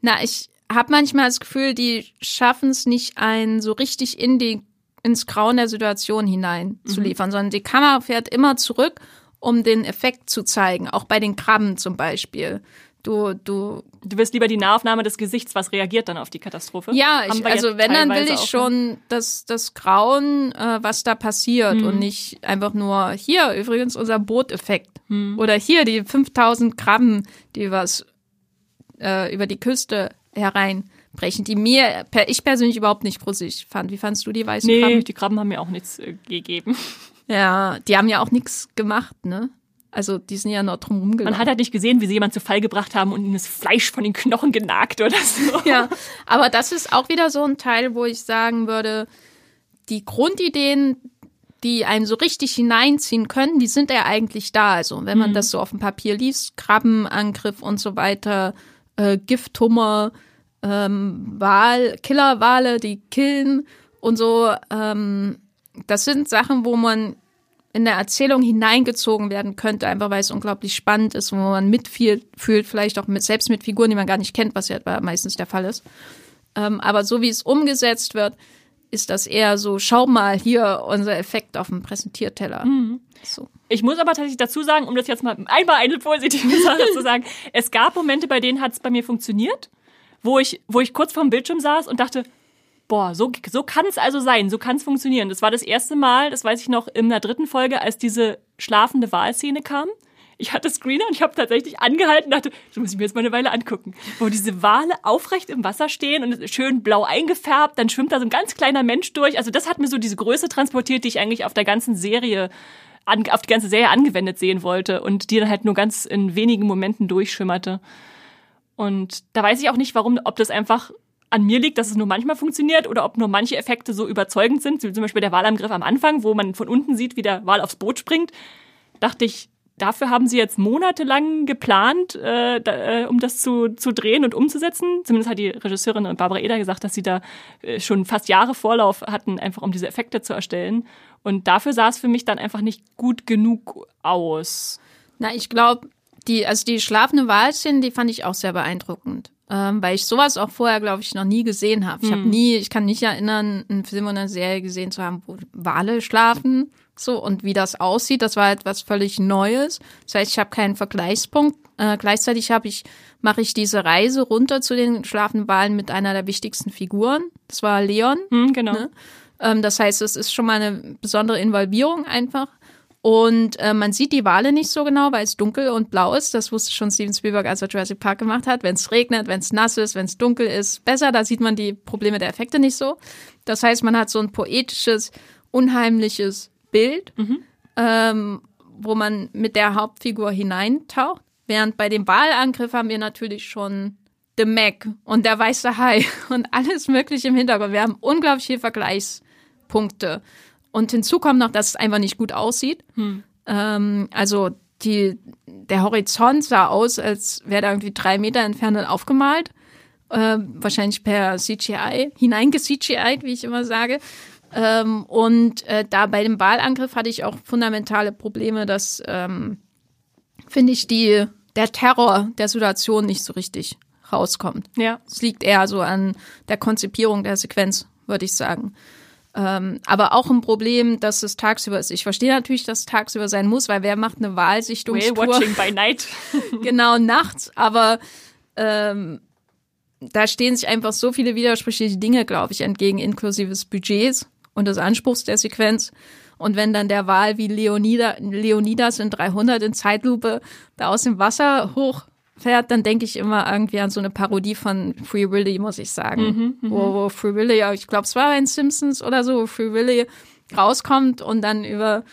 na, ich habe manchmal das Gefühl, die schaffen es nicht, einen so richtig in die, ins Grauen der Situation hinein zu liefern, sondern die Kamera fährt immer zurück, um den Effekt zu zeigen. Auch bei den Krabben zum Beispiel. Du, du Du willst lieber die Nahaufnahme des Gesichts, was reagiert dann auf die Katastrophe? Ja, ich, also wenn, dann will ich schon das, das Grauen, äh, was da passiert Mhm. und nicht einfach nur hier übrigens unser Booteffekt Mhm. oder hier die 5000 Krabben, die was äh, über die Küste hereinbrechen, die mir, per, ich persönlich überhaupt nicht gruselig fand. Wie fandst du die weißen Nee, Krabben? die Krabben haben mir auch nichts äh, gegeben. Ja, die haben ja auch nichts gemacht, ne? Also die sind ja nur drum Man rumgelaufen. hat halt nicht gesehen, wie sie jemand zu Fall gebracht haben und ihm das Fleisch von den Knochen genagt oder so. <laughs> Ja, aber das ist auch wieder so ein Teil, wo ich sagen würde, die Grundideen, die einen so richtig hineinziehen können, die sind ja eigentlich da. Also wenn man das so auf dem Papier liest, Krabbenangriff und so weiter, äh, Gifthummer, ähm, Wal, Killerwale, die killen und so, ähm, das sind Sachen, wo man in der Erzählung hineingezogen werden könnte, einfach weil es unglaublich spannend ist, wo man mitfühlt, fühlt, vielleicht auch mit, selbst mit Figuren, die man gar nicht kennt, was ja meistens der Fall ist. Ähm, aber so wie es umgesetzt wird, ist das eher so, schau mal hier unser Effekt auf dem Präsentierteller. So. Ich muss aber tatsächlich dazu sagen, um das jetzt mal einmal eine positive <laughs> Sache zu sagen, es gab Momente, bei denen hat es bei mir funktioniert, wo ich, wo ich kurz vorm Bildschirm saß und dachte, boah, so, so kann es also sein, so kann es funktionieren. Das war das erste Mal, das weiß ich noch, in der dritten Folge, als diese schlafende Wahlszene kam. Ich hatte Screener und ich habe tatsächlich angehalten und dachte, das muss ich mir jetzt mal eine Weile angucken. Wo diese Wale aufrecht im Wasser stehen und schön blau eingefärbt, dann schwimmt da so ein ganz kleiner Mensch durch. Also das hat mir so diese Größe transportiert, die ich eigentlich auf der ganzen Serie an, auf die ganze Serie angewendet sehen wollte und die dann halt nur ganz in wenigen Momenten durchschimmerte. Und da weiß ich auch nicht, warum, ob das einfach an mir liegt, dass es nur manchmal funktioniert oder ob nur manche Effekte so überzeugend sind, wie zum Beispiel der Wahlangriff am Anfang, wo man von unten sieht, wie der Wal aufs Boot springt. Dachte ich, dafür haben sie jetzt monatelang geplant, äh, da, äh, um das zu, zu drehen und umzusetzen. Zumindest hat die Regisseurin Barbara Eder gesagt, dass sie da äh, schon fast Jahre Vorlauf hatten, einfach um diese Effekte zu erstellen. Und dafür sah es für mich dann einfach nicht gut genug aus. Na, ich glaube, die, also die schlafende Wahlszene, die fand ich auch sehr beeindruckend. Ähm, weil ich sowas auch vorher, glaube ich, noch nie gesehen habe. Ich habe nie, ich kann nicht erinnern, einen Film oder eine Serie gesehen zu haben, wo Wale schlafen. So, und wie das aussieht, das war etwas völlig Neues. Das heißt, ich habe keinen Vergleichspunkt. Äh, gleichzeitig habe ich, mache ich diese Reise runter zu den schlafenden Walen mit einer der wichtigsten Figuren. Das war Leon. Hm, genau. Ne? Ähm, das heißt, es ist schon mal eine besondere Involvierung einfach. Und äh, man sieht die Wale nicht so genau, weil es dunkel und blau ist. Das wusste schon Steven Spielberg, als er Jurassic Park gemacht hat. Wenn es regnet, wenn es nass ist, wenn es dunkel ist, besser. Da sieht man die Probleme der Effekte nicht so. Das heißt, man hat so ein poetisches, unheimliches Bild, mhm. ähm, wo man mit der Hauptfigur hineintaucht. Während bei dem Walangriff haben wir natürlich schon The Mac und der weiße Hai <laughs> und alles mögliche im Hintergrund. Wir haben unglaublich viele Vergleichspunkte. Und hinzu kommt noch, dass es einfach nicht gut aussieht. Hm. Ähm, also die, der Horizont sah aus, als wäre da irgendwie drei Meter entfernt aufgemalt. Äh, wahrscheinlich per CGI, hineinge-CGI, wie ich immer sage. Ähm, und äh, da bei dem Wahlangriff hatte ich auch fundamentale Probleme, dass, ähm, finde ich, die, der Terror der Situation nicht so richtig rauskommt. Ja. Es liegt eher so an der Konzipierung der Sequenz, würde ich sagen. Ähm, aber auch ein Problem, dass es tagsüber ist. Ich verstehe natürlich, dass es tagsüber sein muss, weil wer macht eine Wahlsichtungstour? Whale watching by night. <laughs> genau, nachts. Aber ähm, da stehen sich einfach so viele widersprüchliche Dinge, glaube ich, entgegen, inklusive des Budgets und des Anspruchs der Sequenz. Und wenn dann der Wal wie Leonida, Leonidas in 300 in Zeitlupe da aus dem Wasser hoch fährt, dann denke ich immer irgendwie an so eine Parodie von Free Willy, muss ich sagen. Mhm, mhm. wo, wo Free Willy, ich glaube, es war bei den Simpsons oder so, wo Free Willy rauskommt und dann über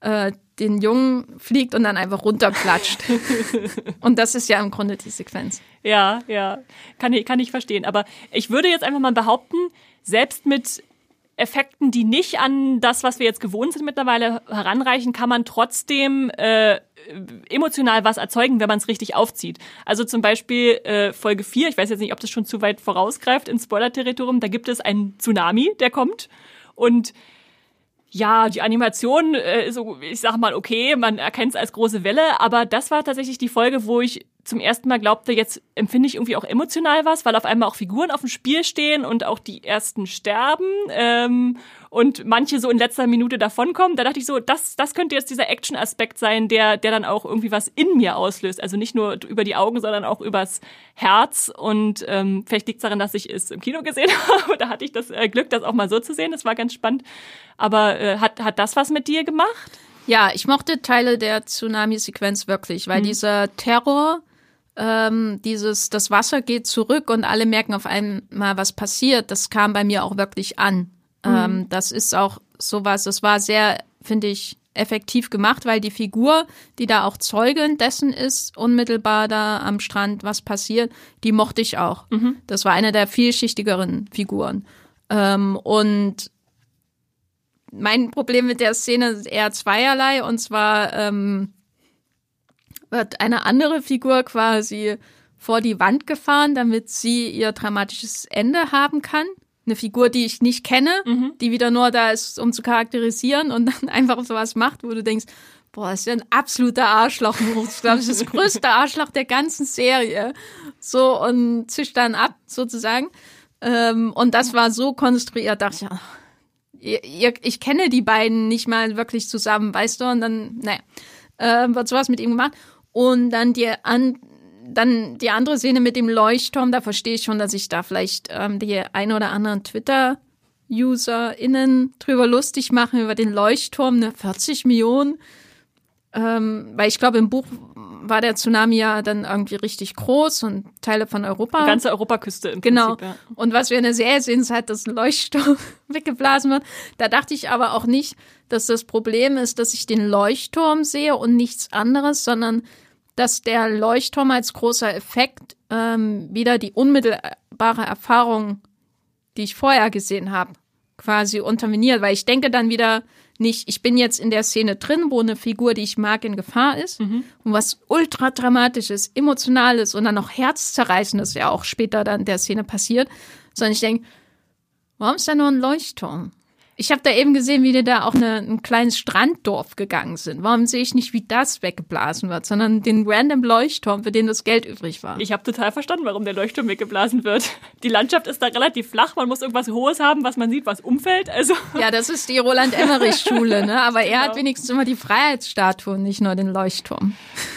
äh, den Jungen fliegt und dann einfach runterklatscht. <laughs> und das ist ja im Grunde die Sequenz. Ja, ja, kann ich, kann ich verstehen. Aber ich würde jetzt einfach mal behaupten, selbst mit Effekten, die nicht an das, was wir jetzt gewohnt sind mittlerweile heranreichen, kann man trotzdem äh, emotional was erzeugen, wenn man es richtig aufzieht. Also zum Beispiel äh, Folge 4, ich weiß jetzt nicht, ob das schon zu weit vorausgreift ins Spoiler-Territorium, da gibt es einen Tsunami, der kommt und ja, die Animation äh, ist ich sag mal, okay, man erkennt es als große Welle, aber das war tatsächlich die Folge, wo ich zum ersten Mal glaubte, jetzt empfinde ich irgendwie auch emotional was, weil auf einmal auch Figuren auf dem Spiel stehen und auch die ersten sterben ähm, und manche so in letzter Minute davonkommen. Da dachte ich so, das, das könnte jetzt dieser Action-Aspekt sein, der, der dann auch irgendwie was in mir auslöst. Also nicht nur über die Augen, sondern auch übers Herz. Und ähm, vielleicht liegt es daran, dass ich es im Kino gesehen <laughs> habe. Da hatte ich das äh, Glück, das auch mal so zu sehen. Das war ganz spannend. Aber äh, hat, hat das was mit dir gemacht? Ja, ich mochte Teile der Tsunami-Sequenz wirklich, weil mhm. dieser Terror ähm, dieses, das Wasser geht zurück und alle merken auf einmal, was passiert, das kam bei mir auch wirklich an. Mhm. Ähm, das ist auch sowas, das war sehr, finde ich, effektiv gemacht, weil die Figur, die da auch Zeugin dessen ist, unmittelbar da am Strand, was passiert, die mochte ich auch. Mhm. Das war eine der vielschichtigeren Figuren. Ähm, und mein Problem mit der Szene ist eher zweierlei, und zwar ähm, wird eine andere Figur quasi vor die Wand gefahren, damit sie ihr dramatisches Ende haben kann. Eine Figur, die ich nicht kenne, mhm. die wieder nur da ist, um zu charakterisieren und <laughs> dann einfach sowas macht, wo du denkst, boah, das ist ja ein absoluter Arschloch. Ich glaube, das ist das <laughs> größte Arschloch der ganzen Serie. So, und zischt dann ab, sozusagen. Ähm, und das war so konstruiert, dachte ich, ja, ich kenne die beiden nicht mal wirklich zusammen, weißt du? Und dann, naja, äh, wird sowas mit ihm gemacht. Und dann die, an, dann die andere Szene mit dem Leuchtturm, da verstehe ich schon, dass ich da vielleicht ähm, die ein oder anderen Twitter UserInnen drüber lustig machen über den Leuchtturm, ne 40 Millionen. Ähm, weil ich glaube, im Buch war der Tsunami ja dann irgendwie richtig groß und Teile von Europa. Die ganze Europaküste im genau. Prinzip. Genau. Ja. Und was wir in der Serie sehen, ist halt, dass ein Leuchtturm <laughs> weggeblasen wird. Da dachte ich aber auch nicht, dass das Problem ist, dass ich den Leuchtturm sehe und nichts anderes, sondern dass der Leuchtturm als großer Effekt ähm, wieder die unmittelbare Erfahrung, die ich vorher gesehen habe, quasi unterminiert, weil ich denke dann wieder nicht, ich bin jetzt in der Szene drin, wo eine Figur, die ich mag, in Gefahr ist mhm. und was ultra dramatisches, emotionales und dann noch herzzerreißendes ja auch später dann der Szene passiert, sondern ich denke, warum ist da nur ein Leuchtturm? Ich habe da eben gesehen, wie die da auch eine, ein kleines Stranddorf gegangen sind. Warum sehe ich nicht, wie das weggeblasen wird, sondern den random Leuchtturm, für den das Geld übrig war? Ich habe total verstanden, warum der Leuchtturm weggeblasen wird. Die Landschaft ist da relativ flach, man muss irgendwas Hohes haben, was man sieht, was umfällt. Also ja, das ist die Roland-Emmerich-Schule, ne? aber er genau. hat wenigstens immer die Freiheitsstatue und nicht nur den Leuchtturm.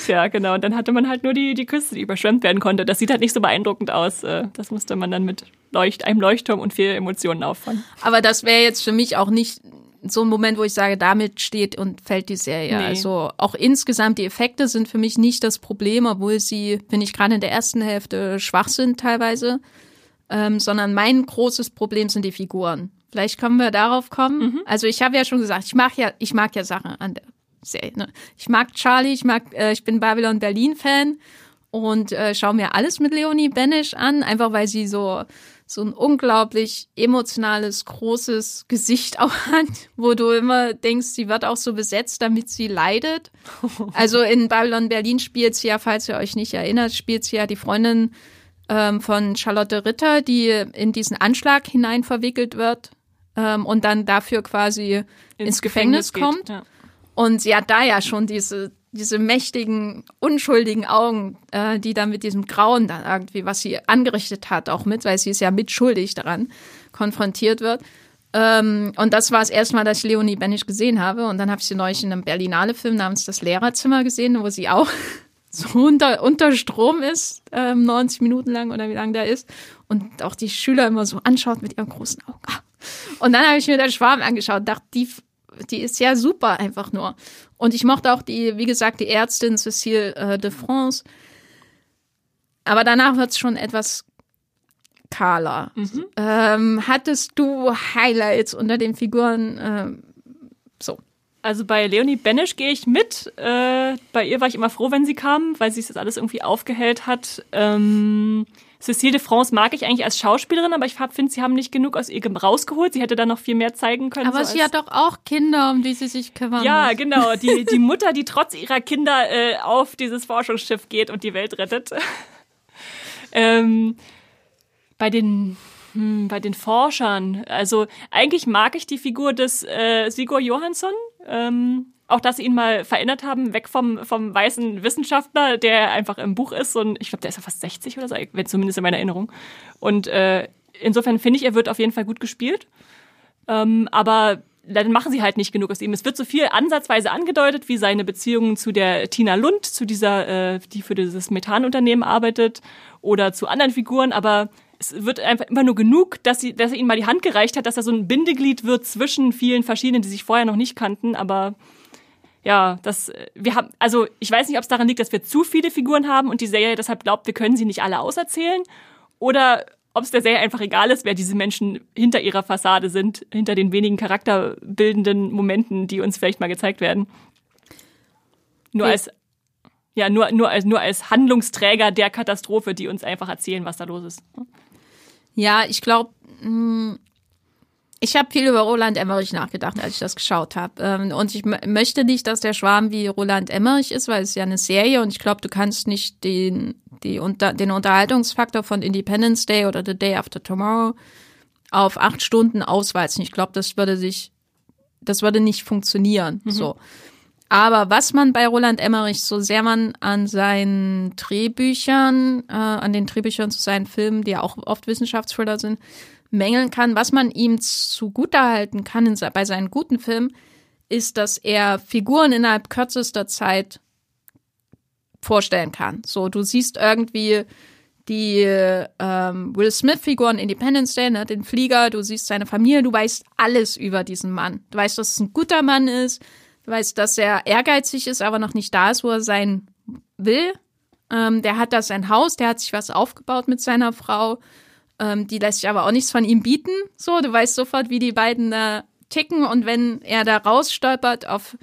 Ja, genau. Und dann hatte man halt nur die, die Küste, die überschwemmt werden konnte. Das sieht halt nicht so beeindruckend aus. Äh, das musste man dann mit Leucht, einem Leuchtturm und viel Emotionen auffangen. Aber das wäre jetzt für mich auch nicht so ein Moment, wo ich sage, damit steht und fällt die Serie. Nee. Also auch insgesamt die Effekte sind für mich nicht das Problem, obwohl sie, finde ich, gerade in der ersten Hälfte schwach sind teilweise. Ähm, sondern mein großes Problem sind die Figuren. Vielleicht können wir darauf kommen. Mhm. Also ich habe ja schon gesagt, ich mag ja, ich mag ja Sachen an der Serie. Ne? Ich mag Charlie, ich mag, äh, ich bin Babylon Berlin Fan und äh, schaue mir alles mit Leonie Benisch an, einfach weil sie so so ein unglaublich emotionales, großes Gesicht auch <laughs> hat, wo du immer denkst, sie wird auch so besetzt, damit sie leidet. <laughs> Also in Babylon Berlin spielt sie ja, falls ihr euch nicht erinnert, spielt sie ja die Freundin ähm, von Charlotte Ritter, die in diesen Anschlag hinein verwickelt wird ähm, und dann dafür quasi ins, ins Gefängnis, Gefängnis, kommt. ja. Und sie hat da ja schon diese diese mächtigen, unschuldigen Augen, äh, die dann mit diesem Grauen dann irgendwie, was sie angerichtet hat, auch mit, weil sie ist ja mitschuldig daran, konfrontiert wird. Ähm, und das war das erste Mal, dass ich Leonie Benisch gesehen habe. Und dann habe ich sie neulich in einem Berlinale-Film namens Das Lehrerzimmer gesehen, wo sie auch <laughs> so unter, unter Strom ist, ähm, 90 Minuten lang oder wie lang der ist. Und auch die Schüler immer so anschaut mit ihren großen Augen. Und dann habe ich mir den Schwarm angeschaut und dachte, die die ist ja super einfach nur. Und ich mochte auch die, wie gesagt, die Ärztin Cécile äh, de France. Aber danach wird es schon etwas kahler. Mhm. Ähm, hattest du Highlights unter den Figuren? Äh, so. Also bei Leonie Benisch gehe ich mit. Äh, bei ihr war ich immer froh, wenn sie kam, weil sie das alles irgendwie aufgehellt hat. Ähm Cécile de France mag ich eigentlich als Schauspielerin, aber ich finde, sie haben nicht genug aus ihr rausgeholt. Sie hätte da noch viel mehr zeigen können. Aber so sie hat doch auch Kinder, um die sie sich kümmern Ja, muss. genau. Die, <laughs> die Mutter, die trotz ihrer Kinder äh, auf dieses Forschungsschiff geht und die Welt rettet. <laughs> ähm, bei den hm, bei den Forschern, also eigentlich mag ich die Figur des äh, Sigur Johansson. Ähm, auch, dass sie ihn mal verändert haben, weg vom, vom weißen Wissenschaftler, der einfach im Buch ist. Und ich glaube, der ist ja fast 60 oder so, wenn zumindest in meiner Erinnerung. Und äh, insofern finde ich, er wird auf jeden Fall gut gespielt. Ähm, aber dann machen sie halt nicht genug aus ihm. Es wird so viel ansatzweise angedeutet, wie seine Beziehungen zu der Tina Lund, zu dieser, äh, die für dieses Methanunternehmen arbeitet, oder zu anderen Figuren, aber es wird einfach immer nur genug, dass sie, dass er ihm mal die Hand gereicht hat, dass er so ein Bindeglied wird zwischen vielen verschiedenen, die sich vorher noch nicht kannten, aber ja, das, wir haben, also ich weiß nicht, ob es daran liegt, dass wir zu viele Figuren haben und die Serie deshalb glaubt, wir können sie nicht alle auserzählen oder ob es der Serie einfach egal ist, wer diese Menschen hinter ihrer Fassade sind, hinter den wenigen charakterbildenden Momenten, die uns vielleicht mal gezeigt werden. Nur okay. als, ja, nur, nur als, nur als Handlungsträger der Katastrophe, die uns einfach erzählen, was da los ist. Ja, ich glaube, hm, ich habe viel über Roland Emmerich nachgedacht, als ich das geschaut habe. Ähm, und ich möchte nicht, dass der Schwarm wie Roland Emmerich ist, weil es ist ja eine Serie und ich glaube, du kannst nicht den, die, unter, den Unterhaltungsfaktor von Independence Day oder The Day After Tomorrow auf acht Stunden ausweizen. Ich glaube, das würde sich, das würde nicht funktionieren. Mhm. So. Aber was man bei Roland Emmerich, so sehr man an seinen Drehbüchern, äh, an den Drehbüchern zu seinen Filmen, die ja auch oft Wissenschaftsthriller sind, mängeln kann. Was man ihm zugutehalten kann in, bei seinen guten Filmen, ist, dass er Figuren innerhalb kürzester Zeit vorstellen kann. So, du siehst irgendwie die ähm, Will Smith-Figuren Independence Day, ne, den Flieger, du siehst seine Familie, du weißt alles über diesen Mann. Du weißt, dass es ein guter Mann ist, du weißt, dass er ehrgeizig ist, aber noch nicht da ist, wo er sein will. Ähm, der hat da sein Haus, der hat sich was aufgebaut mit seiner Frau. Ähm, die lässt sich aber auch nichts von ihm bieten. So, du weißt sofort, wie die beiden da ticken. Und wenn er da rausstolpert auf,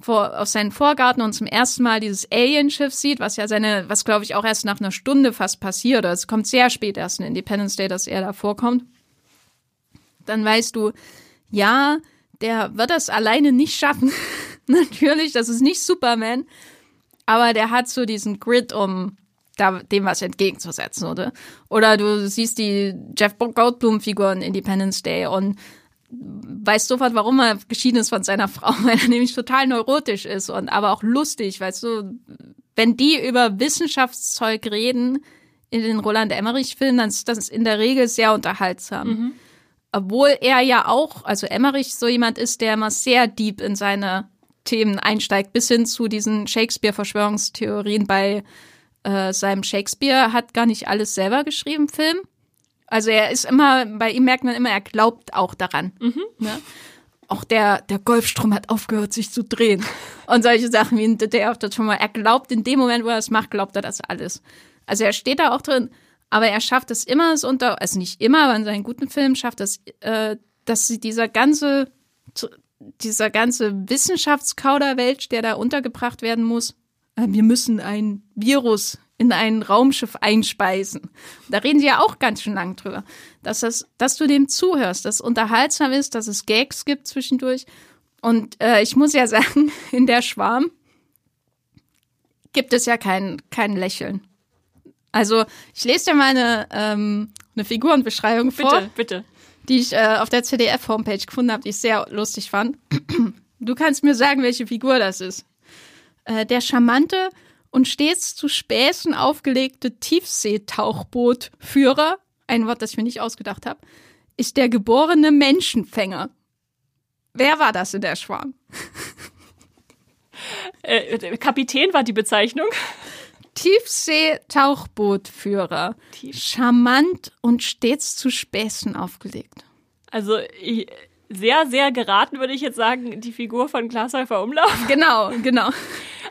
vor, auf seinen Vorgarten und zum ersten Mal dieses Alien-Schiff sieht, was ja seine, was glaube ich auch erst nach einer Stunde fast passiert, oder es kommt sehr spät erst in Independence Day, dass er da vorkommt, dann weißt du, ja, der wird das alleine nicht schaffen. <laughs> Natürlich, das ist nicht Superman, aber der hat so diesen Grid, um da dem was entgegenzusetzen, oder? Oder du siehst die Jeff Goldblum-Figur in Independence Day und weißt sofort, warum er geschieden ist von seiner <laughs> Frau, weil er nämlich total neurotisch ist und aber auch lustig, weißt du, wenn die über Wissenschaftszeug reden in den Roland Emmerich-Filmen, dann ist das in der Regel sehr unterhaltsam. Mhm. Obwohl er ja auch, also Emmerich so jemand ist, der immer sehr deep in seine Themen einsteigt, bis hin zu diesen Shakespeare-Verschwörungstheorien bei äh, seinem Shakespeare hat gar nicht alles selber geschrieben, Film. Also er ist immer, bei ihm merkt man immer, er glaubt auch daran. Ne? Auch der, der Golfstrom hat aufgehört, sich zu drehen. Und solche Sachen wie der auf das schon mal. Er glaubt in dem Moment, wo er das macht, glaubt er das alles. Also er steht da auch drin, aber er schafft es immer, es unter, also nicht immer, aber in seinen guten Filmen schafft es, äh, dass sie dieser ganze, dieser ganze Wissenschaftskauderwelsch, der da untergebracht werden muss, wir müssen ein Virus in ein Raumschiff einspeisen. Da reden sie ja auch ganz schön lang drüber. Dass, das, dass du dem zuhörst, dass es unterhaltsam ist, dass es Gags gibt zwischendurch. Und äh, ich muss ja <laughs> sagen, in der Schwarm gibt es ja kein, kein Lächeln. Also ich lese dir mal eine, ähm, eine Figurenbeschreibung vor, Bitte, bitte. die ich äh, auf der CDF-Homepage gefunden habe, die ich sehr lustig fand. <clears throat> Du kannst mir sagen, welche Figur das ist. Äh, der charmante und stets zu Späßen aufgelegte Tiefseetauchbootführer, ein Wort, das ich mir nicht ausgedacht habe, ist der geborene Menschenfänger. Wer war das in der Schwarm? <laughs> Äh, Kapitän war die Bezeichnung. Tiefseetauchbootführer. Tief- Charmant und stets zu Späßen aufgelegt. Also ich, sehr, sehr geraten würde ich jetzt sagen, die Figur von Glashäufer Umlauf. <laughs> Genau, genau.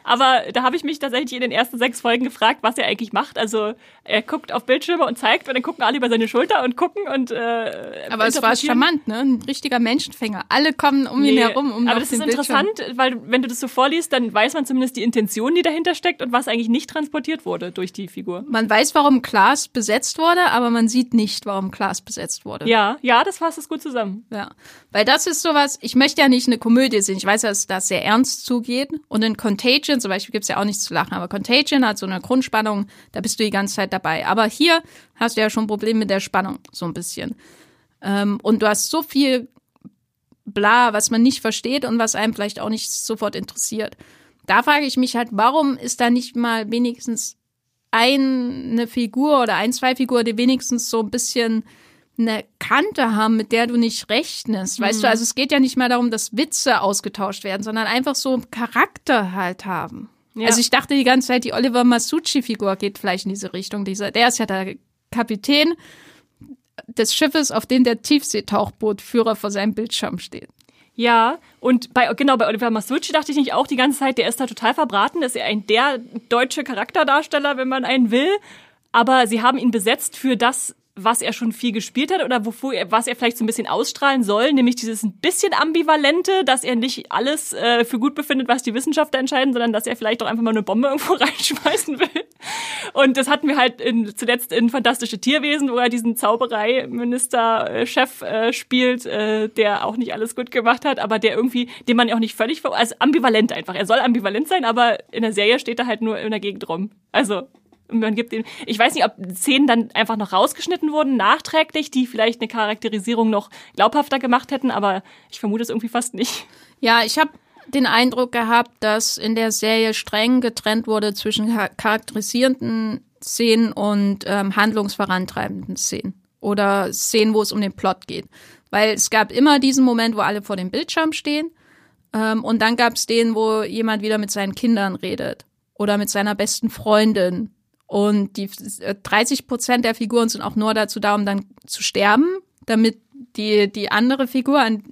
Aber da habe ich mich tatsächlich in den ersten sechs Folgen gefragt, was er eigentlich macht. Also er guckt auf Bildschirme und zeigt und dann gucken alle über seine Schulter und gucken und äh, Aber es war charmant, ne? Ein richtiger Menschenfänger. Alle kommen um ihn Nee, herum, um aber das ist Bildschirm. interessant, weil wenn du das so vorliest, dann weiß man zumindest die Intention, die dahinter steckt und was eigentlich nicht transportiert wurde durch die Figur. Man weiß, warum Klaas besetzt wurde, aber man sieht nicht, warum Klaas besetzt wurde. Ja, ja, das fasst es gut zusammen. Ja, weil das ist sowas, ich möchte ja nicht eine Komödie sehen. Ich weiß, dass das sehr ernst zugeht. Und in Contagion zum Beispiel gibt's ja auch nichts zu lachen, aber Contagion hat so eine Grundspannung, da bist du die ganze Zeit dabei. Aber hier hast du ja schon ein Problem mit der Spannung, so ein bisschen. Ähm, und du hast so viel bla, was man nicht versteht und was einem vielleicht auch nicht sofort interessiert. Da frage ich mich halt, warum ist da nicht mal wenigstens eine Figur oder ein, zwei Figuren, die wenigstens so ein bisschen eine Kante haben, mit der du nicht rechnest. Weißt du, also es geht ja nicht mal darum, dass Witze ausgetauscht werden, sondern einfach so einen Charakter halt haben. Ja. Also ich dachte die ganze Zeit, die Oliver Masucci-Figur geht vielleicht in diese Richtung. Dieser, der ist ja der Kapitän des Schiffes, auf dem der Tiefseetauchbootführer vor seinem Bildschirm steht. Ja, und bei, genau, bei Oliver Masucci dachte ich nicht auch die ganze Zeit, der ist da total verbraten, ist er ein der deutsche Charakterdarsteller, wenn man einen will. Aber sie haben ihn besetzt für das, was er schon viel gespielt hat oder wofür er, was er vielleicht so ein bisschen ausstrahlen soll, nämlich dieses ein bisschen ambivalente, dass er nicht alles äh, für gut befindet, was die Wissenschaftler entscheiden, sondern dass er vielleicht auch einfach mal eine Bombe <laughs> irgendwo reinschmeißen will. Und das hatten wir halt in, zuletzt in Fantastische Tierwesen, wo er diesen Zaubereiminister-Chef äh, spielt, äh, der auch nicht alles gut gemacht hat, aber der irgendwie, den man ja auch nicht völlig, also ambivalent einfach. Er soll ambivalent sein, aber in der Serie steht er halt nur in der Gegend rum. Also man gibt ihm, ich weiß nicht, ob Szenen dann einfach noch rausgeschnitten wurden, nachträglich, die vielleicht eine Charakterisierung noch glaubhafter gemacht hätten, aber ich vermute es irgendwie fast nicht. Ja, ich habe den Eindruck gehabt, dass in der Serie streng getrennt wurde zwischen char- charakterisierenden Szenen und ähm, handlungsvorantreibenden Szenen. Oder Szenen, wo es um den Plot geht. Weil es gab immer diesen Moment, wo alle vor dem Bildschirm stehen. Ähm, und dann gab es den, wo jemand wieder mit seinen Kindern redet. Oder mit seiner besten Freundin. Und die äh, 30 Prozent der Figuren sind auch nur dazu da, um dann zu sterben, damit die, die andere Figur an,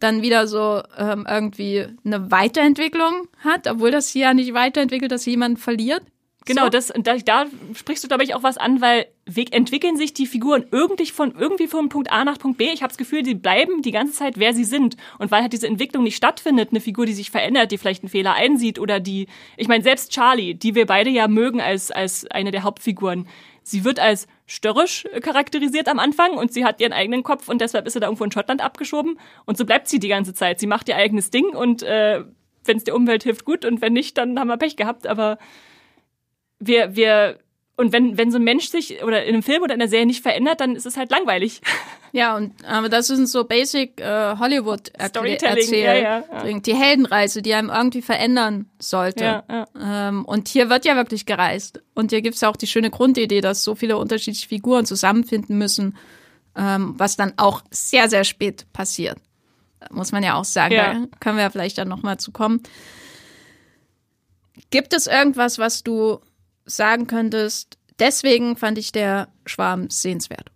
dann wieder so ähm, irgendwie eine Weiterentwicklung hat, obwohl das hier ja nicht weiterentwickelt, dass jemand verliert. Genau, So. das, da, da sprichst du, glaube ich, auch was an, weil we- entwickeln sich die Figuren irgendwie von, irgendwie von Punkt A nach Punkt B. Ich habe das Gefühl, die bleiben die ganze Zeit, wer sie sind. Und weil halt diese Entwicklung nicht stattfindet, eine Figur, die sich verändert, die vielleicht einen Fehler einsieht oder die, ich meine, selbst Charlie, die wir beide ja mögen als, als eine der Hauptfiguren, sie wird als störrisch charakterisiert am Anfang und sie hat ihren eigenen Kopf und deshalb ist sie da irgendwo in Schottland abgeschoben. Und so bleibt sie die ganze Zeit. Sie macht ihr eigenes Ding und äh, wenn es der Umwelt hilft, gut und wenn nicht, dann haben wir Pech gehabt. Aber wir, wir, und wenn, wenn so ein Mensch sich oder in einem Film oder in einer Serie nicht verändert, dann ist es halt langweilig. <laughs> Ja, und aber das sind so Basic äh, Hollywood Storytelling, ja, ja, ja. Die Heldenreise, die einem irgendwie verändern sollte. Ja, ja. Ähm, und hier wird ja wirklich gereist. Und hier gibt's ja auch die schöne Grundidee, dass so viele unterschiedliche Figuren zusammenfinden müssen, ähm, was dann auch sehr, sehr spät passiert. Muss man ja auch sagen. Ja. Da können wir ja vielleicht dann nochmal zu kommen. Gibt es irgendwas, was du sagen könntest, deswegen fand ich der Schwarm sehenswert?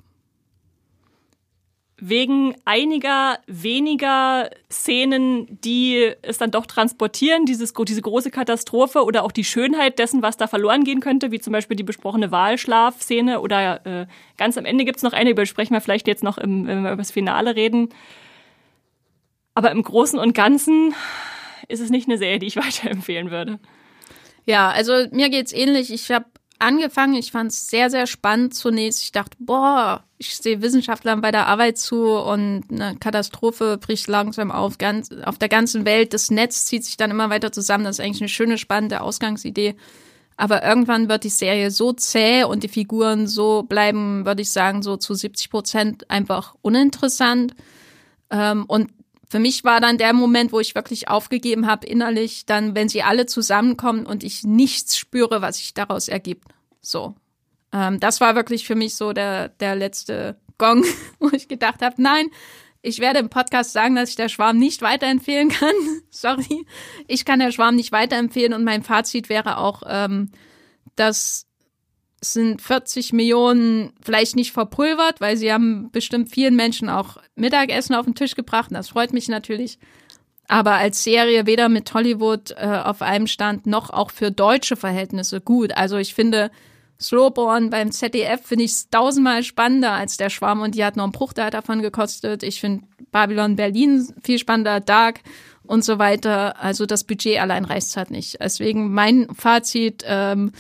wegen einiger weniger Szenen, die es dann doch transportieren, dieses, diese große Katastrophe oder auch die Schönheit dessen, was da verloren gehen könnte, wie zum Beispiel die besprochene Wahlschlaf-Szene oder äh, ganz am Ende gibt's noch eine, über die sprechen wir vielleicht jetzt noch, im, wenn wir über das Finale reden. Aber im Großen und Ganzen ist es nicht eine Serie, die ich <laughs> weiterempfehlen würde. Ja, also mir geht's ähnlich. Ich habe angefangen, ich fand es sehr, sehr spannend zunächst. Ich dachte, boah, ich sehe Wissenschaftlern bei der Arbeit zu und eine Katastrophe bricht langsam auf, ganz, auf der ganzen Welt. Das Netz zieht sich dann immer weiter zusammen. Das ist eigentlich eine schöne, spannende Ausgangsidee. Aber irgendwann wird die Serie so zäh und die Figuren so bleiben, würde ich sagen, so zu 70 Prozent einfach uninteressant. Ähm, und für mich war dann der Moment, wo ich wirklich aufgegeben habe innerlich, dann, wenn sie alle zusammenkommen und ich nichts spüre, was sich daraus ergibt. So. Ähm, das war wirklich für mich so der, der letzte Gong, <laughs> wo ich gedacht habe, nein, ich werde im Podcast sagen, dass ich der Schwarm nicht weiterempfehlen kann. <laughs> Sorry. Ich kann der Schwarm nicht weiterempfehlen und mein Fazit wäre auch, ähm, dass sind 40 Millionen vielleicht nicht verpulvert, weil sie haben bestimmt vielen Menschen auch Mittagessen auf den Tisch gebracht. Und das freut mich natürlich. Aber als Serie weder mit Hollywood äh, auf einem Stand noch auch für deutsche Verhältnisse gut. Also ich finde Slowborn beim ZDF finde ich tausendmal spannender als der Schwarm und die hat noch einen Bruchteil davon gekostet. Ich finde Babylon Berlin viel spannender, Dark und so weiter. Also das Budget allein reicht halt nicht. Deswegen mein Fazit. Ähm,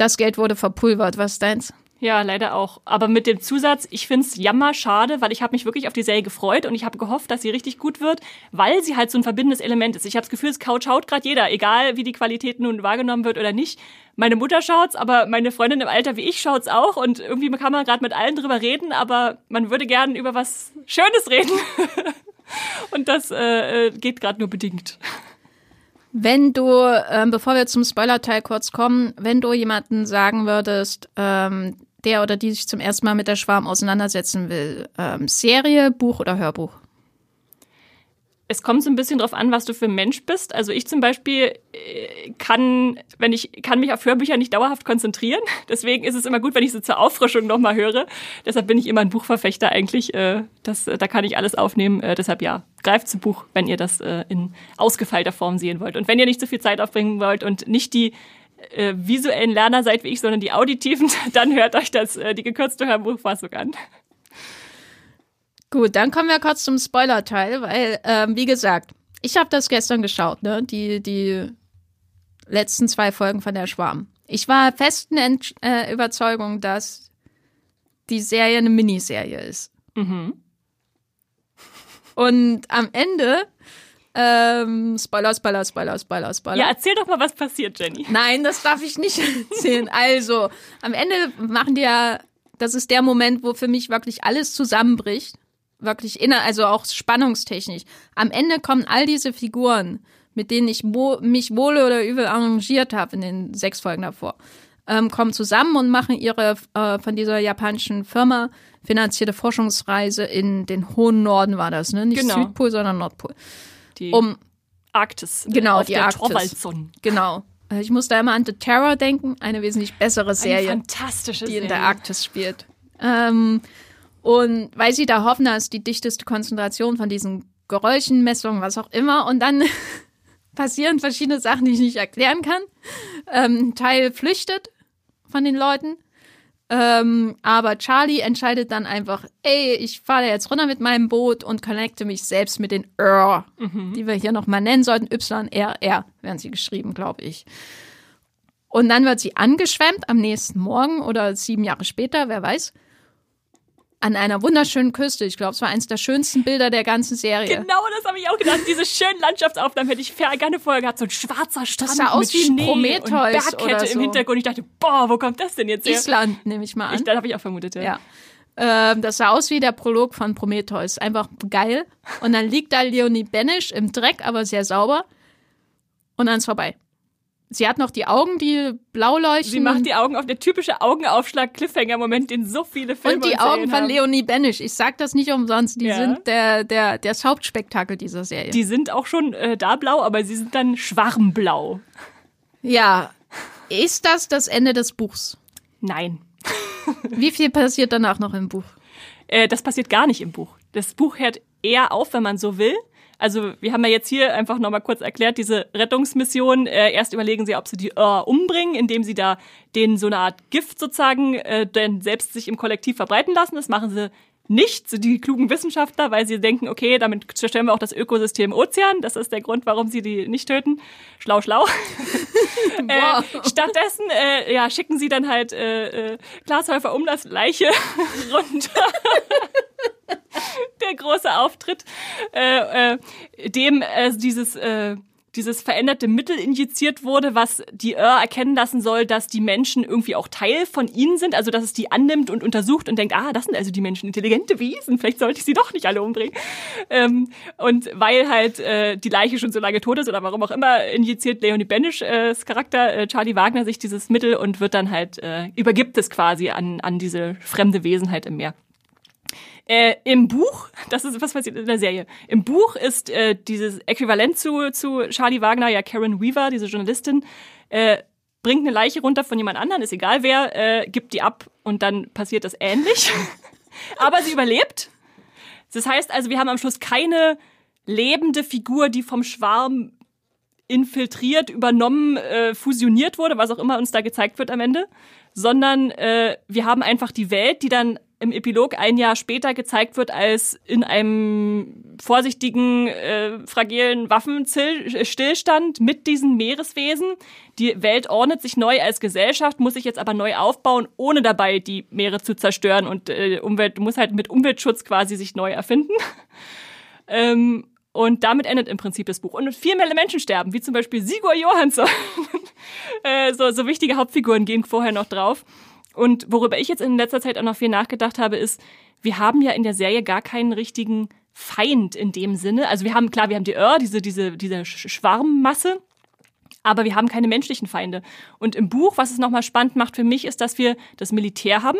das Geld wurde verpulvert. Was ist deins? Ja, leider auch. Aber mit dem Zusatz, ich find's jammer schade, weil ich habe mich wirklich auf die Serie gefreut und ich habe gehofft, dass sie richtig gut wird, weil sie halt so ein verbindendes Element ist. Ich habe das Gefühl, es Couch schaut gerade jeder, egal wie die Qualität nun wahrgenommen wird oder nicht. Meine Mutter schaut's, aber meine Freundin im Alter wie ich schaut's auch und irgendwie kann man gerade mit allen drüber reden, aber man würde gern über was Schönes reden. <laughs> und das äh, äh geht gerade nur bedingt. Wenn du, ähm, bevor wir zum Spoiler-Teil kurz kommen, wenn du jemanden sagen würdest, ähm, der oder die sich zum ersten Mal mit der Schwarm auseinandersetzen will, ähm, Serie, Buch oder Hörbuch? es kommt so ein bisschen drauf an, was du für ein Mensch bist. Also ich zum Beispiel äh, kann, wenn ich kann mich auf Hörbücher nicht dauerhaft konzentrieren. <laughs> Deswegen ist es immer gut, wenn ich sie zur Auffrischung nochmal höre. Deshalb bin ich immer ein Buchverfechter eigentlich. Äh, das, da kann ich alles aufnehmen. Äh, deshalb ja, greift zu Buch, wenn ihr das in ausgefeilter Form sehen wollt. Und wenn ihr nicht so viel Zeit aufbringen wollt und nicht die äh, visuellen Lerner seid wie ich, sondern die auditiven, <laughs> dann hört euch das äh, die gekürzte Hörbuchfassung an. Gut, dann kommen wir kurz zum Spoiler-Teil, weil, ähm, wie gesagt, ich habe das gestern geschaut, ne? Die, die letzten zwei Folgen von der Schwarm. Ich war festen Ent äh, Überzeugung, dass die Serie eine Miniserie ist. Mhm. Und am Ende ähm, Spoiler, Spoiler, Spoiler, Spoiler, Spoiler. Ja, erzähl doch mal, was passiert, Jenny. Nein, das darf ich nicht <laughs> erzählen. Also, am Ende machen die ja, das ist der Moment, wo für mich wirklich alles zusammenbricht wirklich inner, also auch spannungstechnisch. Am Ende kommen all diese Figuren, mit denen ich wo, mich wohl oder übel arrangiert habe in den sechs Folgen davor, ähm, kommen zusammen und machen ihre äh, von dieser japanischen Firma finanzierte Forschungsreise in den hohen Norden war das, ne? Nicht genau. Südpol, sondern Nordpol. Die um Arktis. Genau, die Arktis. Genau. Äh, ich muss da immer an The Terror denken, eine wesentlich bessere Serie, fantastische die Serie. in der Arktis spielt. Ähm, und weil sie da hoffen, da ist die dichteste Konzentration von diesen Geräuschenmessungen, was auch immer. Und dann <laughs> passieren verschiedene Sachen, die ich nicht erklären kann. Ähm, ein Teil flüchtet von den Leuten. Ähm, aber Charlie entscheidet dann einfach, ey, ich fahre jetzt runter mit meinem Boot und connecte mich selbst mit den R, mhm. die wir hier nochmal nennen sollten. Y-R-R werden sie geschrieben, glaube ich. Und dann wird sie angeschwemmt am nächsten Morgen oder sieben Jahre später, wer weiß an einer wunderschönen Küste. Ich glaube, es war eines der schönsten Bilder der ganzen Serie. Genau, das habe ich auch gedacht. Diese schönen Landschaftsaufnahmen hätte ich gerne vorher gehabt. So ein schwarzer Strand das sah aus mit wie Schnee Prometheus und Bergkette oder im so. Hintergrund. Ich dachte, boah, wo kommt das denn jetzt her? Island, nehme ich mal an. Ich, das habe ich auch vermutet, ja. ja. Ähm, das sah aus wie der Prolog von Prometheus. Einfach geil. Und dann liegt da Leonie Benisch im Dreck, aber sehr sauber. Und dann ist vorbei. Sie hat noch die Augen, die blau leuchten. Sie macht die Augen auf der typische Augenaufschlag-Cliffhanger-Moment, den so viele Filme Und die und Augen von haben. Leonie Benisch. Ich sag das nicht umsonst. Die Ja. sind der, der, das Hauptspektakel dieser Serie. Die sind auch schon äh, da blau, aber sie sind dann schwarmblau. ja. Ist das das Ende des Buchs? Nein. <laughs> Wie viel passiert danach noch im Buch? Äh, das passiert gar nicht im Buch. Das Buch hört eher auf, wenn man so will. Also wir haben ja jetzt hier einfach nochmal kurz erklärt, diese Rettungsmission. Äh, erst überlegen sie, ob sie die äh, umbringen, indem sie da denen so eine Art Gift sozusagen äh, denn selbst sich im Kollektiv verbreiten lassen. Das machen sie nicht, die klugen Wissenschaftler, weil sie denken, okay, damit zerstören wir auch das Ökosystem Ozean. Das ist der Grund, warum sie die nicht töten. Schlau, schlau. <laughs> äh, stattdessen äh, ja, schicken sie dann halt äh, äh, Glashäufer um das Leiche <laughs> runter. der große Auftritt, äh, äh, dem äh, dieses äh, dieses veränderte Mittel injiziert wurde, was die Ör erkennen lassen soll, dass die Menschen irgendwie auch Teil von ihnen sind, also dass es die annimmt und untersucht und denkt, ah, das sind also die Menschen, intelligente Wesen, vielleicht sollte ich sie doch nicht alle umbringen. Ähm, und weil halt äh, die Leiche schon so lange tot ist oder warum auch immer, injiziert Leonie Benisch äh, Charakter äh, Charlie Wagner sich dieses Mittel und wird dann halt, äh, übergibt es quasi an, an diese fremde Wesenheit im Meer. Äh, Im Buch, das ist was passiert in der Serie. Im Buch ist äh, dieses Äquivalent zu, zu Charlie Wagner ja Karen Weaver, diese Journalistin, äh, bringt eine Leiche runter von jemand anderen, ist egal wer, äh, gibt die ab und dann passiert das ähnlich. <laughs> Aber sie überlebt. Das heißt also, wir haben am Schluss keine lebende Figur, die vom Schwarm infiltriert, übernommen, äh, fusioniert wurde, was auch immer uns da gezeigt wird am Ende, sondern äh, wir haben einfach die Welt, die dann im Epilog ein Jahr später gezeigt wird als in einem vorsichtigen, äh, fragilen Waffenstillstand mit diesen Meereswesen. Die Welt ordnet sich neu als Gesellschaft, muss sich jetzt aber neu aufbauen, ohne dabei die Meere zu zerstören und äh, Umwelt muss halt mit Umweltschutz quasi sich neu erfinden. <laughs> ähm, und damit endet im Prinzip das Buch. Und viel mehr Menschen sterben, wie zum Beispiel Sigur Johansson. <laughs> äh, so, so wichtige Hauptfiguren gehen vorher noch drauf. Und worüber ich jetzt in letzter Zeit auch noch viel nachgedacht habe, ist, wir haben ja in der Serie gar keinen richtigen Feind in dem Sinne. Also wir haben, klar, wir haben die Ör, diese, diese, diese Schwarmmasse, aber wir haben keine menschlichen Feinde. Und im Buch, was es nochmal spannend macht für mich, ist, dass wir das Militär haben.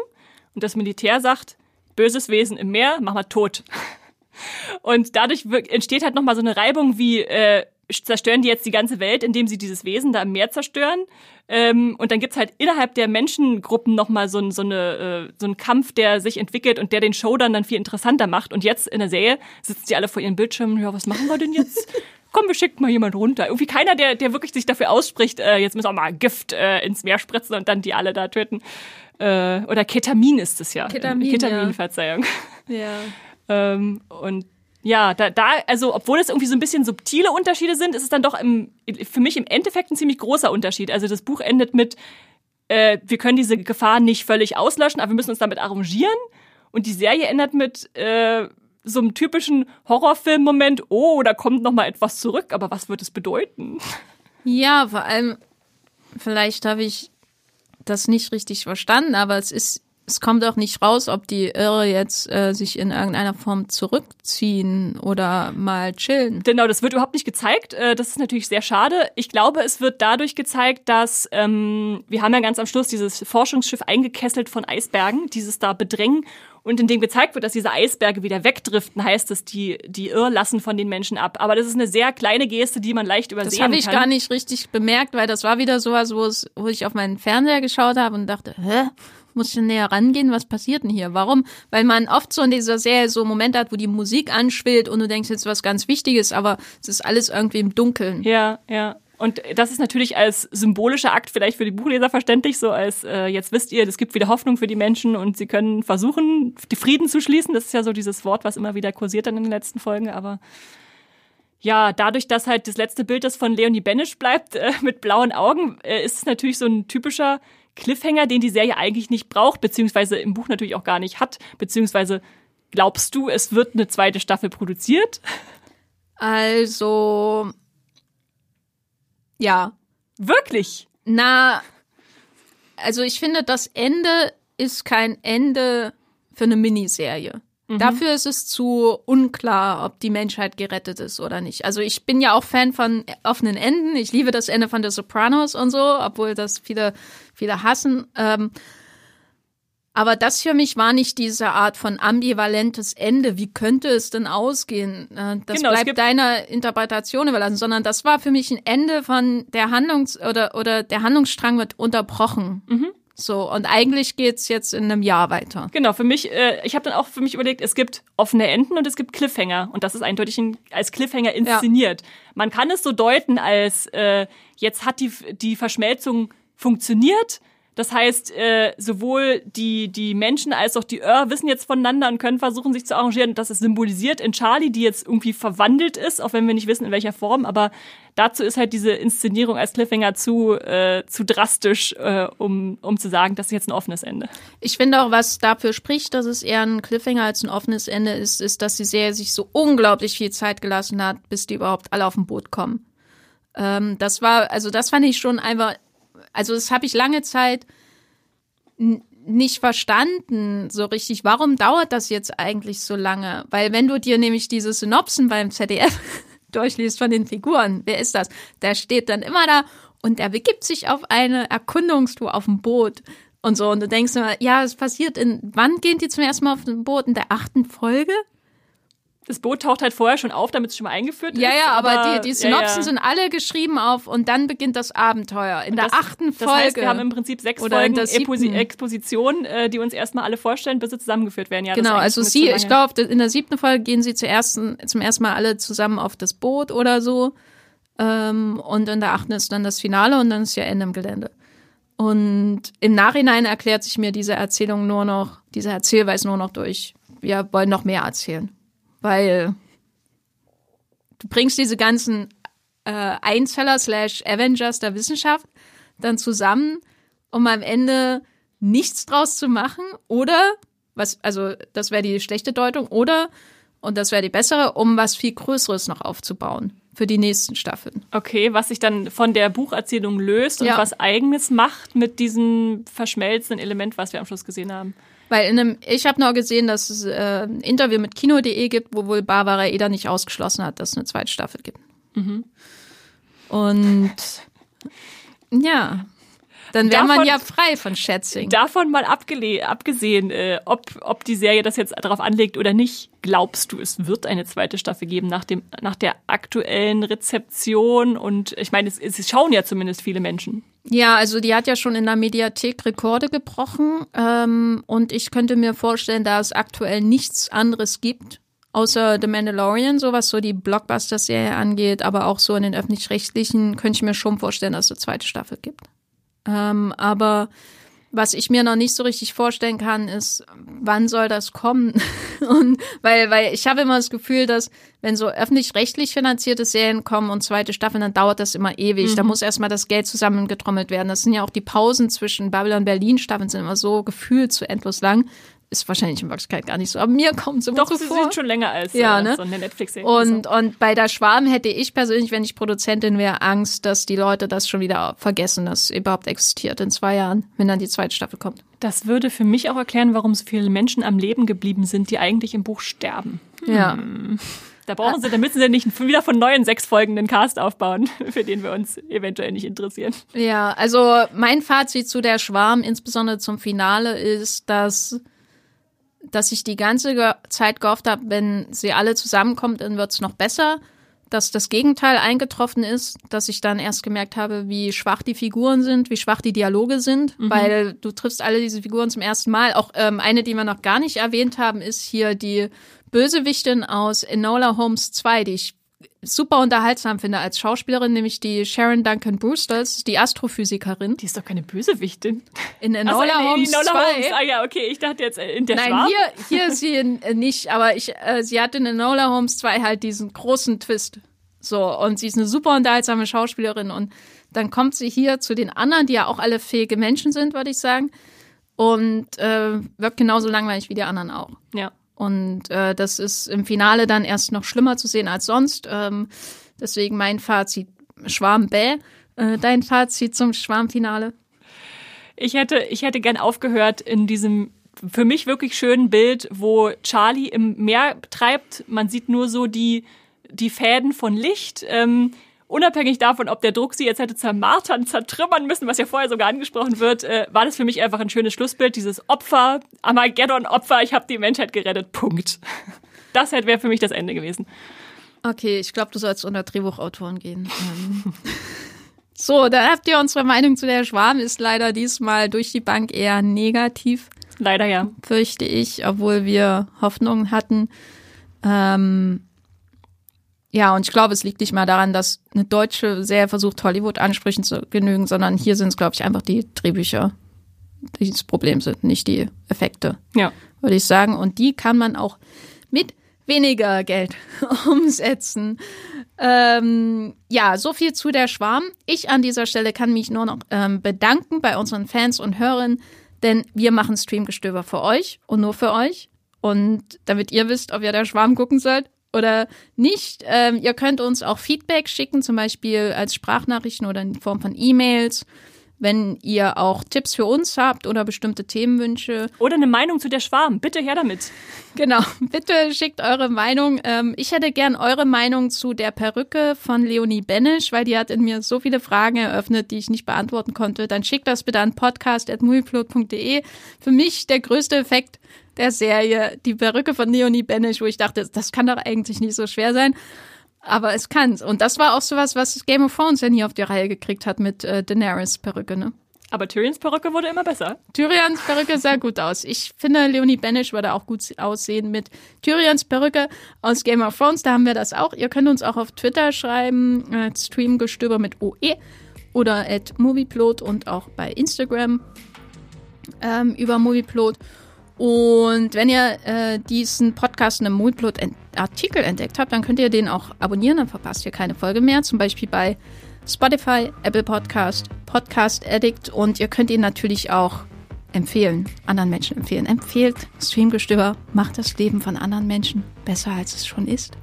Und das Militär sagt, böses Wesen im Meer, mach mal tot. <laughs> Und dadurch entsteht halt nochmal so eine Reibung wie, äh, zerstören die jetzt die ganze Welt, indem sie dieses Wesen da im Meer zerstören. Ähm, und dann gibt's halt innerhalb der Menschengruppen nochmal so, so, eine, äh, so einen Kampf, der sich entwickelt und der den Show dann, dann viel interessanter macht. Und jetzt in der Serie sitzen die alle vor ihren Bildschirmen, ja, was machen wir denn jetzt? <laughs> Komm, wir schicken mal jemand runter. Irgendwie keiner, der, der wirklich sich dafür ausspricht, äh, jetzt müssen wir mal Gift äh, ins Meer spritzen und dann die alle da töten. Äh, oder Ketamin ist es ja. Ketamin, Ketamin ja. Verzeihung. Ja. <laughs> Ähm, und ja, da, da, also obwohl es irgendwie so ein bisschen subtile Unterschiede sind, ist es dann doch im, für mich im Endeffekt ein ziemlich großer Unterschied. Also das Buch endet mit, äh, wir können diese Gefahr nicht völlig auslöschen, aber wir müssen uns damit arrangieren. Und die Serie endet mit äh, so einem typischen Horrorfilm-Moment, oh, da kommt noch mal etwas zurück, aber was wird es bedeuten? Ja, vor allem, vielleicht habe ich das nicht richtig verstanden, aber es ist es kommt auch nicht raus, ob die Irre jetzt äh, sich in irgendeiner Form zurückziehen oder mal chillen. Genau, das wird überhaupt nicht gezeigt. Äh, das ist natürlich sehr schade. Ich glaube, es wird dadurch gezeigt, dass ähm, wir haben ja ganz am Schluss dieses Forschungsschiff eingekesselt von Eisbergen, dieses da bedrängen. Und in dem gezeigt wird, dass diese Eisberge wieder wegdriften, heißt es, die, die Irr lassen von den Menschen ab. Aber das ist eine sehr kleine Geste, die man leicht übersehen Das habe ich kann. gar nicht richtig bemerkt, weil das war wieder sowas, wo ich auf meinen Fernseher geschaut habe und dachte, hä? Muss ich näher rangehen, was passiert denn hier? Warum? Weil man oft so in dieser Serie so Momente hat, wo die Musik anschwillt und du denkst jetzt was ganz Wichtiges, aber es ist alles irgendwie im Dunkeln. Ja, ja. Und das ist natürlich als symbolischer Akt vielleicht für die Buchleser verständlich, so als äh, jetzt wisst ihr, es gibt wieder Hoffnung für die Menschen und sie können versuchen, die Frieden zu schließen. Das ist ja so dieses Wort, was immer wieder kursiert dann in den letzten Folgen, aber ja, dadurch, dass halt das letzte Bild, das von Leonie Benisch bleibt, äh, mit blauen Augen, äh, ist es natürlich so ein typischer Cliffhanger, den die Serie eigentlich nicht braucht, beziehungsweise im Buch natürlich auch gar nicht hat, beziehungsweise glaubst du, es wird eine zweite Staffel produziert? Also, ja. Wirklich? Na, also ich finde, das Ende ist kein Ende für eine Miniserie. Mhm. Dafür ist es zu unklar, ob die Menschheit gerettet ist oder nicht. Also ich bin ja auch Fan von offenen Enden. Ich liebe das Ende von The Sopranos und so, obwohl das viele, viele hassen. Ähm, aber das für mich war nicht diese Art von ambivalentes Ende. Wie könnte es denn ausgehen? Äh, Das Genau, bleibt deiner Interpretation überlassen, sondern das war für mich ein Ende von der Handlungs- oder, oder der Handlungsstrang wird unterbrochen. So, und eigentlich geht's jetzt in einem Jahr weiter. Genau, für mich, äh, ich habe dann auch für mich überlegt, es gibt offene Enden und es gibt Cliffhanger. Und das ist eindeutig ein, als Cliffhanger inszeniert. Ja. Man kann es so deuten, als äh, jetzt hat die, die Verschmelzung funktioniert das heißt, äh, sowohl die, die Menschen als auch die Ör wissen jetzt voneinander und können versuchen, sich zu arrangieren. Das ist symbolisiert in Charlie, die jetzt irgendwie verwandelt ist, auch wenn wir nicht wissen, in welcher Form. Aber dazu ist halt diese Inszenierung als Cliffhanger zu, äh, zu drastisch, äh, um, um zu sagen, das ist jetzt ein offenes Ende. Ich finde auch, was dafür spricht, dass es eher ein Cliffhanger als ein offenes Ende ist, ist, dass die Serie sich so unglaublich viel Zeit gelassen hat, bis die überhaupt alle auf ein Boot kommen. Ähm, das war, also das fand ich schon einfach also das habe ich lange Zeit nicht verstanden so richtig. Warum dauert das jetzt eigentlich so lange? Weil wenn du dir nämlich diese Synopsen beim ZDF <laughs> durchliest von den Figuren, wer ist das? Der steht dann immer da und er begibt sich auf eine Erkundungstour auf dem Boot und so. Und du denkst immer, ja, es passiert in, wann gehen die zum ersten Mal auf dem Boot? In der achten Folge? Das Boot taucht halt vorher schon auf, damit es schon mal eingeführt ja, ist. Ja, ja, aber die, die Synopsen ja, ja. sind alle geschrieben auf und dann beginnt das Abenteuer in das, der achten Folge. Das heißt, wir haben im Prinzip sechs Folgen Exposition, äh, die uns erstmal alle vorstellen, bis sie zusammengeführt werden. Ja, genau, also sie, ich glaube, in der siebten Folge gehen sie zuerst, zum ersten Mal alle zusammen auf das Boot oder so. Ähm, und in der achten ist dann das Finale und dann ist ja Ende im Gelände. Und im Nachhinein erklärt sich mir diese Erzählung nur noch, diese Erzählweise nur noch durch, wir wollen noch mehr erzählen weil du bringst diese ganzen äh, Einzeller slash Avengers der Wissenschaft dann zusammen, um am Ende nichts draus zu machen oder was, also das wäre die schlechte Deutung oder und das wäre die bessere, um was viel Größeres noch aufzubauen für die nächsten Staffeln. Okay, was sich dann von der Bucherzählung löst und ja. was eigenes macht mit diesem verschmelzenden Element, was wir am Schluss gesehen haben. Weil in einem, ich habe noch gesehen, dass es äh, ein Interview mit Kino.de gibt, wo wohl Barbara Eder nicht ausgeschlossen hat, dass es eine zweite Staffel gibt. Mhm. Und ja, dann wäre man ja frei von Schätzing. Davon mal abgesehen, äh, ob, ob die Serie das jetzt darauf anlegt oder nicht, glaubst du, es wird eine zweite Staffel geben nach, dem, nach der aktuellen Rezeption? Und ich meine, es, es schauen ja zumindest viele Menschen. Ja, also die hat ja schon in der Mediathek Rekorde gebrochen. Ähm, und ich könnte mir vorstellen, da es aktuell nichts anderes gibt, außer The Mandalorian, so was so die Blockbuster-Serie angeht, aber auch so in den öffentlich-rechtlichen, könnte ich mir schon vorstellen, dass es eine zweite Staffel gibt. Ähm, aber was ich mir noch nicht so richtig vorstellen kann, ist, wann soll das kommen? <laughs> und weil, weil ich habe immer das Gefühl, dass wenn so öffentlich-rechtlich finanzierte Serien kommen und zweite Staffeln, dann dauert das immer ewig. Mhm. Da muss erstmal das Geld zusammengetrommelt werden. Das sind ja auch die Pausen zwischen Babylon Berlin Staffeln sind immer so gefühlt zu endlos lang ist wahrscheinlich in Wirklichkeit gar nicht so. Aber mir kommt so Doch, sie vor. sind schon länger als ja, äh, ne? so eine Netflix-Serie. Und, so. und bei der Schwarm hätte ich persönlich, wenn ich Produzentin wäre, Angst, dass die Leute das schon wieder vergessen, dass es überhaupt existiert in zwei Jahren, wenn dann die zweite Staffel kommt. Das würde für mich auch erklären, warum so viele Menschen am Leben geblieben sind, die eigentlich im Buch sterben. Ja. Hm. Da brauchen sie, da müssen sie nicht wieder von neuen sechs Folgen den Cast aufbauen, <laughs> für den wir uns eventuell nicht interessieren. Ja, also mein Fazit zu der Schwarm, insbesondere zum Finale, ist, dass dass ich die ganze Zeit gehofft habe, wenn sie alle zusammenkommt, dann wird es noch besser. Dass das Gegenteil eingetroffen ist, dass ich dann erst gemerkt habe, wie schwach die Figuren sind, wie schwach die Dialoge sind, mhm. weil du triffst alle diese Figuren zum ersten Mal. Auch ähm, eine, die wir noch gar nicht erwähnt haben, ist hier die Bösewichtin aus Enola Holmes 2, die ich super unterhaltsam finde als Schauspielerin, nämlich die Sharon Duncan Brewster, die Astrophysikerin. Die ist doch keine Bösewichtin. In Enola so, Holmes Enola 2. Holmes. Ah ja, okay, ich dachte jetzt äh, in der Nein, Schwarm. hier, hier ist sie äh, nicht, aber ich, äh, sie hat in Enola Holmes 2 halt diesen großen Twist. So, und sie ist eine super unterhaltsame Schauspielerin und dann kommt sie hier zu den anderen, die ja auch alle fähige Menschen sind, würde ich sagen. Und äh, wirkt genauso langweilig wie die anderen auch. Ja. Und äh, das ist im Finale dann erst noch schlimmer zu sehen als sonst. Ähm, deswegen mein Fazit Schwarm bäh. Äh, dein Fazit zum Schwarmfinale? Ich hätte, ich hätte gern aufgehört in diesem für mich wirklich schönen Bild, wo Charlie im Meer treibt. Man sieht nur so die, die Fäden von Licht. Ähm, unabhängig davon, ob der Druck sie jetzt hätte zermartern, zertrümmern müssen, was ja vorher sogar angesprochen wird, äh, war das für mich einfach ein schönes Schlussbild. Dieses Opfer, Armageddon-Opfer, ich habe die Menschheit gerettet, Punkt. <laughs> Das wäre für mich das Ende gewesen. Okay, ich glaube, du sollst unter Drehbuchautoren gehen. Ähm, <laughs> So, dann habt ihr unsere Meinung zu der Schwarm ist leider diesmal durch die Bank eher negativ. Leider ja. Fürchte ich, obwohl wir Hoffnungen hatten. Ähm, ja, und ich glaube, es liegt nicht mal daran, dass eine deutsche Serie versucht, Hollywood-Ansprüchen zu genügen, sondern hier sind es, glaube ich, einfach die Drehbücher, die das Problem sind, nicht die Effekte, Ja. würde ich sagen. Und die kann man auch mit weniger Geld <laughs> umsetzen. Ähm, ja, so viel zu der Schwarm. Ich an dieser Stelle kann mich nur noch ähm, bedanken bei unseren Fans und Hörern, denn wir machen Streamgestöber für euch und nur für euch. Und damit ihr wisst, ob ihr der Schwarm gucken sollt oder nicht. Ähm, ihr könnt uns auch Feedback schicken, zum Beispiel als Sprachnachrichten oder in Form von E-Mails. Wenn ihr auch Tipps für uns habt oder bestimmte Themenwünsche, Oder eine Meinung zu der Schwarm. Bitte her damit. Genau, <laughs> bitte schickt eure Meinung. Ähm, ich hätte gern eure Meinung zu der Perücke von Leonie Benisch, weil die hat in mir so viele Fragen eröffnet, die ich nicht beantworten konnte. Dann schickt das bitte an podcast.movieplot.de. Für mich der größte Effekt der Serie, die Perücke von Leonie Benisch, wo ich dachte, das kann doch eigentlich nicht so schwer sein. Aber es kann's. Und das war auch sowas, was Game of Thrones ja nie auf die Reihe gekriegt hat mit äh, Daenerys Perücke, ne? Aber Tyrions Perücke wurde immer besser. Tyrions Perücke sah gut aus. Ich finde, Leonie Benisch würde auch gut aussehen mit Tyrions Perücke aus Game of Thrones. Da haben wir das auch. Ihr könnt uns auch auf Twitter schreiben, äh, Streamgestöber mit OE oder at Movieplot und auch bei Instagram ähm, über Movieplot. Und wenn ihr äh, diesen Podcast in einem Movieplot-Artikel entdeckt habt, dann könnt ihr den auch abonnieren, dann verpasst ihr keine Folge mehr. Zum Beispiel bei Spotify, Apple Podcast, Podcast Addict und ihr könnt ihn natürlich auch empfehlen, anderen Menschen empfehlen. Empfehlt Streamgestöber, macht das Leben von anderen Menschen besser, als es schon ist.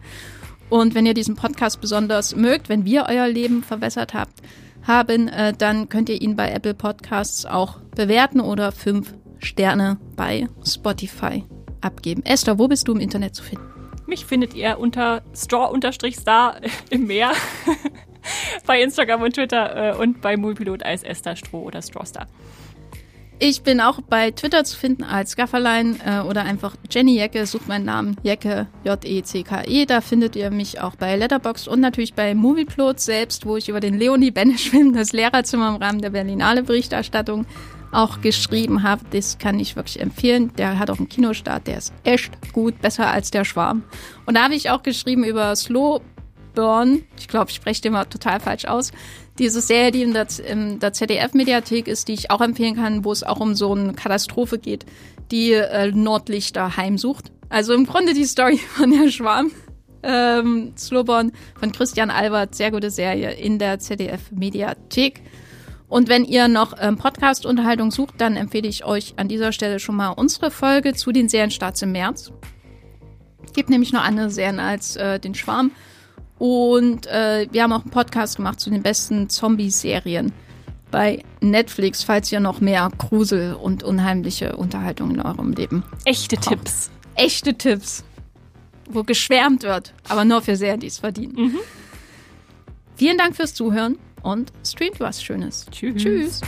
Und wenn ihr diesen Podcast besonders mögt, wenn wir euer Leben verbessert habt, haben, äh, dann könnt ihr ihn bei Apple Podcasts auch bewerten oder fünf Sterne bei Spotify abgeben. Esther, wo bist du im Internet zu finden? Mich findet ihr unter straw-star <laughs> im Meer. <laughs> bei Instagram und Twitter äh, und bei Moviepilot als Esther Stroh oder Strawstar. Ich bin auch bei Twitter zu finden als Gafferlein äh, oder einfach Jenny Jecke, sucht meinen Namen Jecke, J-E-C-K-E. Da findet ihr mich auch bei Letterboxd und natürlich bei Movieplot selbst, wo ich über den Leonie Benisch-Film, das Lehrerzimmer im Rahmen der Berlinale Berichterstattung auch geschrieben habe. Das kann ich wirklich empfehlen. Der hat auch einen Kinostart, der ist echt gut, besser als der Schwarm. Und da habe ich auch geschrieben über Slow Burn. Ich glaube, ich spreche den mal total falsch aus. Diese Serie, die in der, der ZDF-Mediathek ist, die ich auch empfehlen kann, wo es auch um so eine Katastrophe geht, die äh, Nordlichter heimsucht. Also im Grunde die Story <laughs> von der Schwarm. Ähm, Slowborn von Christian Albert, sehr gute Serie in der ZDF-Mediathek. Und wenn ihr noch ähm, Podcast-Unterhaltung sucht, dann empfehle ich euch an dieser Stelle schon mal unsere Folge zu den Serienstarts im März. Gibt nämlich noch andere Serien als äh, den Schwarm. Und äh, wir haben auch einen Podcast gemacht zu den besten Zombie-Serien bei Netflix, falls ihr noch mehr Grusel und unheimliche Unterhaltung in eurem Leben. Echte braucht. Tipps. Echte Tipps, wo geschwärmt wird, aber nur für Serien, die es verdienen. Vielen Dank fürs Zuhören und streamt was Schönes. Tschüss. Tschüss.